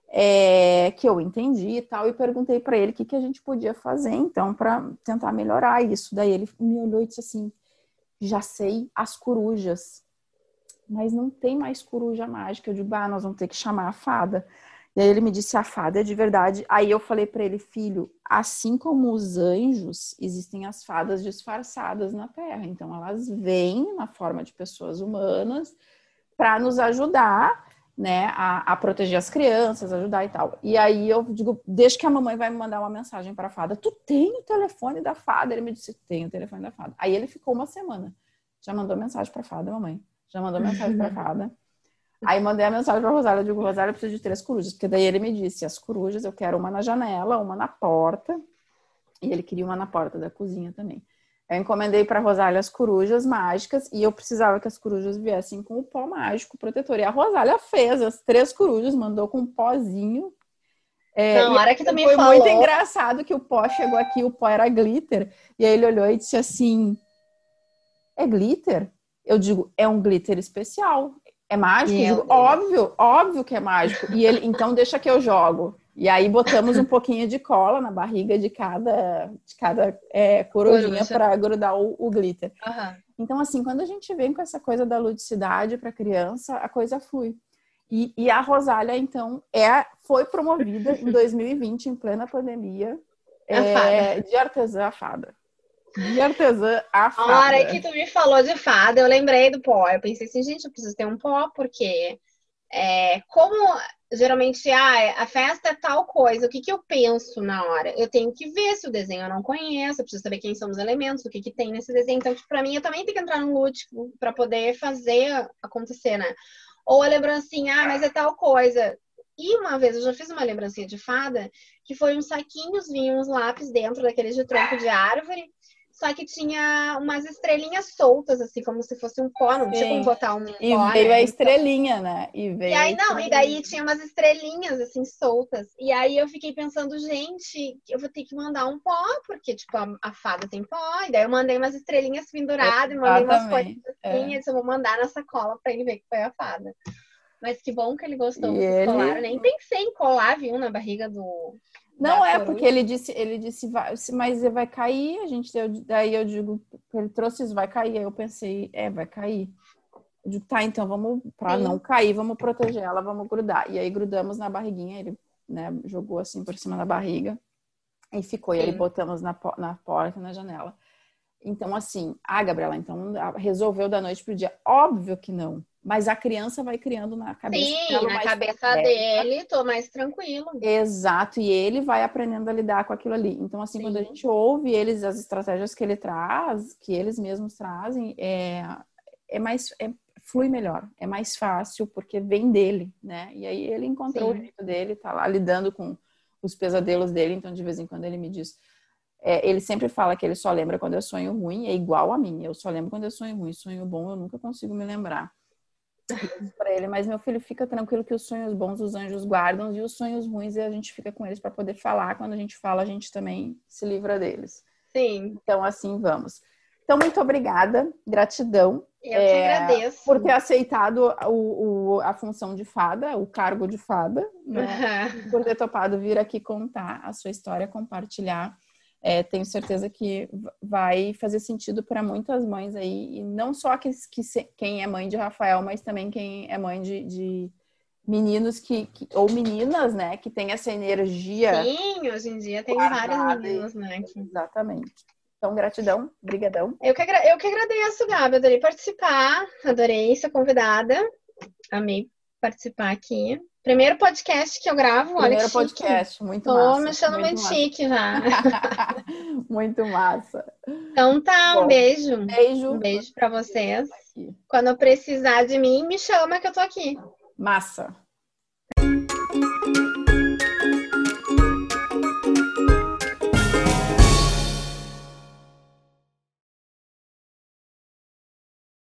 é, que eu entendi e tal, e perguntei para ele o que, que a gente podia fazer então para tentar melhorar isso. Daí ele me olhou e disse assim: já sei as corujas, mas não tem mais coruja mágica. Eu digo, ah, nós vamos ter que chamar a fada. E aí ele me disse, a fada é de verdade. Aí eu falei para ele, filho, assim como os anjos, existem as fadas disfarçadas na Terra. Então elas vêm na forma de pessoas humanas para nos ajudar, né, a, a, proteger as crianças, ajudar e tal. E aí eu digo, deixa que a mamãe vai me mandar uma mensagem para a fada. Tu tem o telefone da fada? Ele me disse, tenho o telefone da fada. Aí ele ficou uma semana. Já mandou mensagem para a fada, mamãe. Já mandou mensagem para a fada. Aí mandei a mensagem para Rosário. Eu digo, Rosário, eu preciso de três corujas. Porque daí ele me disse, as corujas, eu quero uma na janela, uma na porta. E ele queria uma na porta da cozinha também. Eu encomendei para Rosália as corujas mágicas e eu precisava que as corujas viessem com o pó mágico protetor. E a Rosália fez as três corujas, mandou com um pozinho. É, Não, hora que também foi falou... muito engraçado que o pó chegou aqui, o pó era glitter. E aí ele olhou e disse assim: É glitter? Eu digo, é um glitter especial. É mágico? Digo, óbvio, óbvio que é mágico. E ele, então deixa que eu jogo. E aí botamos um pouquinho de cola na barriga de cada, de cada é, corujinha para grudar o, o glitter. Uhum. Então, assim, quando a gente vem com essa coisa da ludicidade para criança, a coisa flui. E, e, a Rosália, então, é, foi promovida em 2020, em plena pandemia, é, de artesã a fada. De artesã a fada. A hora que tu me falou de fada, eu lembrei do pó. Eu pensei assim, gente, eu preciso ter um pó, porque é, como geralmente ah, a festa é tal coisa, o que, que eu penso na hora? Eu tenho que ver se o desenho eu não conheço, eu preciso saber quem são os elementos, o que, que tem nesse desenho. Então, tipo, para mim, eu também tenho que entrar no lúdico para poder fazer acontecer, né? Ou a lembrancinha, ah, mas é tal coisa. E uma vez eu já fiz uma lembrancinha de fada, que foi uns saquinhos, vinham uns lápis dentro daqueles de tronco de árvore, só que tinha umas estrelinhas soltas, assim, como se fosse um pó, não tinha como botar um E pó, veio né? a estrelinha, né? E, veio e aí, não, e daí tinha umas estrelinhas, assim, soltas. E aí eu fiquei pensando, gente, eu vou ter que mandar um pó, porque, tipo, a, a fada tem pó. E daí eu mandei umas estrelinhas penduradas, mandei umas coisas assim, é. eu vou mandar na sacola pra ele ver que foi a fada. Mas que bom que ele gostou e ele... colar. Nem pensei em colar, viu, na barriga do, não é, porque ele disse, ele disse, vai, mas vai cair, a gente, eu, daí eu digo, ele trouxe isso, vai cair. Aí eu pensei, é, vai cair. Eu digo, tá, então vamos, para não cair, vamos proteger ela, vamos grudar. E aí grudamos na barriguinha, ele né, jogou assim por cima da barriga e ficou. Sim. E aí botamos na, na porta, na janela. Então, assim, ah, Gabriela, então resolveu da noite pro dia? Óbvio que não. Mas a criança vai criando na cabeça Sim, na cabeça dele, tô mais tranquilo. Exato, e ele vai aprendendo a lidar com aquilo ali. Então, assim, Sim. quando a gente ouve eles, as estratégias que ele traz, que eles mesmos trazem, é, é mais é, flui melhor, é mais fácil porque vem dele, né? E aí ele encontrou Sim. o jeito dele, tá lá lidando com os pesadelos dele, então de vez em quando ele me diz, é, ele sempre fala que ele só lembra quando eu sonho ruim, é igual a mim, eu só lembro quando eu sonho ruim, sonho bom eu nunca consigo me lembrar. Para ele, mas meu filho fica tranquilo que os sonhos bons os anjos guardam e os sonhos ruins a gente fica com eles para poder falar. Quando a gente fala, a gente também se livra deles. Sim. Então assim vamos. Então muito obrigada, gratidão. Eu é, que agradeço. Por ter aceitado o, o, a função de fada, o cargo de fada, né? Uhum. por ter topado vir aqui contar a sua história, compartilhar é, tenho certeza que vai fazer sentido para muitas mães aí, e não só que, que se, quem é mãe de Rafael, mas também quem é mãe de, de meninos que, que, ou meninas, né, que tem essa energia. Sim, hoje em dia tem vários meninos, né? Que... Exatamente. Então, gratidão, brigadão. Eu que, agra eu que agradeço, Gabi, adorei participar, adorei ser convidada, amei participar aqui. Primeiro podcast que eu gravo, olha Primeiro podcast, muito Tô massa. Tô me achando muito, muito chique já. muito massa. Então tá, Bom, um beijo. Beijo. Um beijo para vocês. Quando precisar de mim, me chama que eu tô aqui. Massa.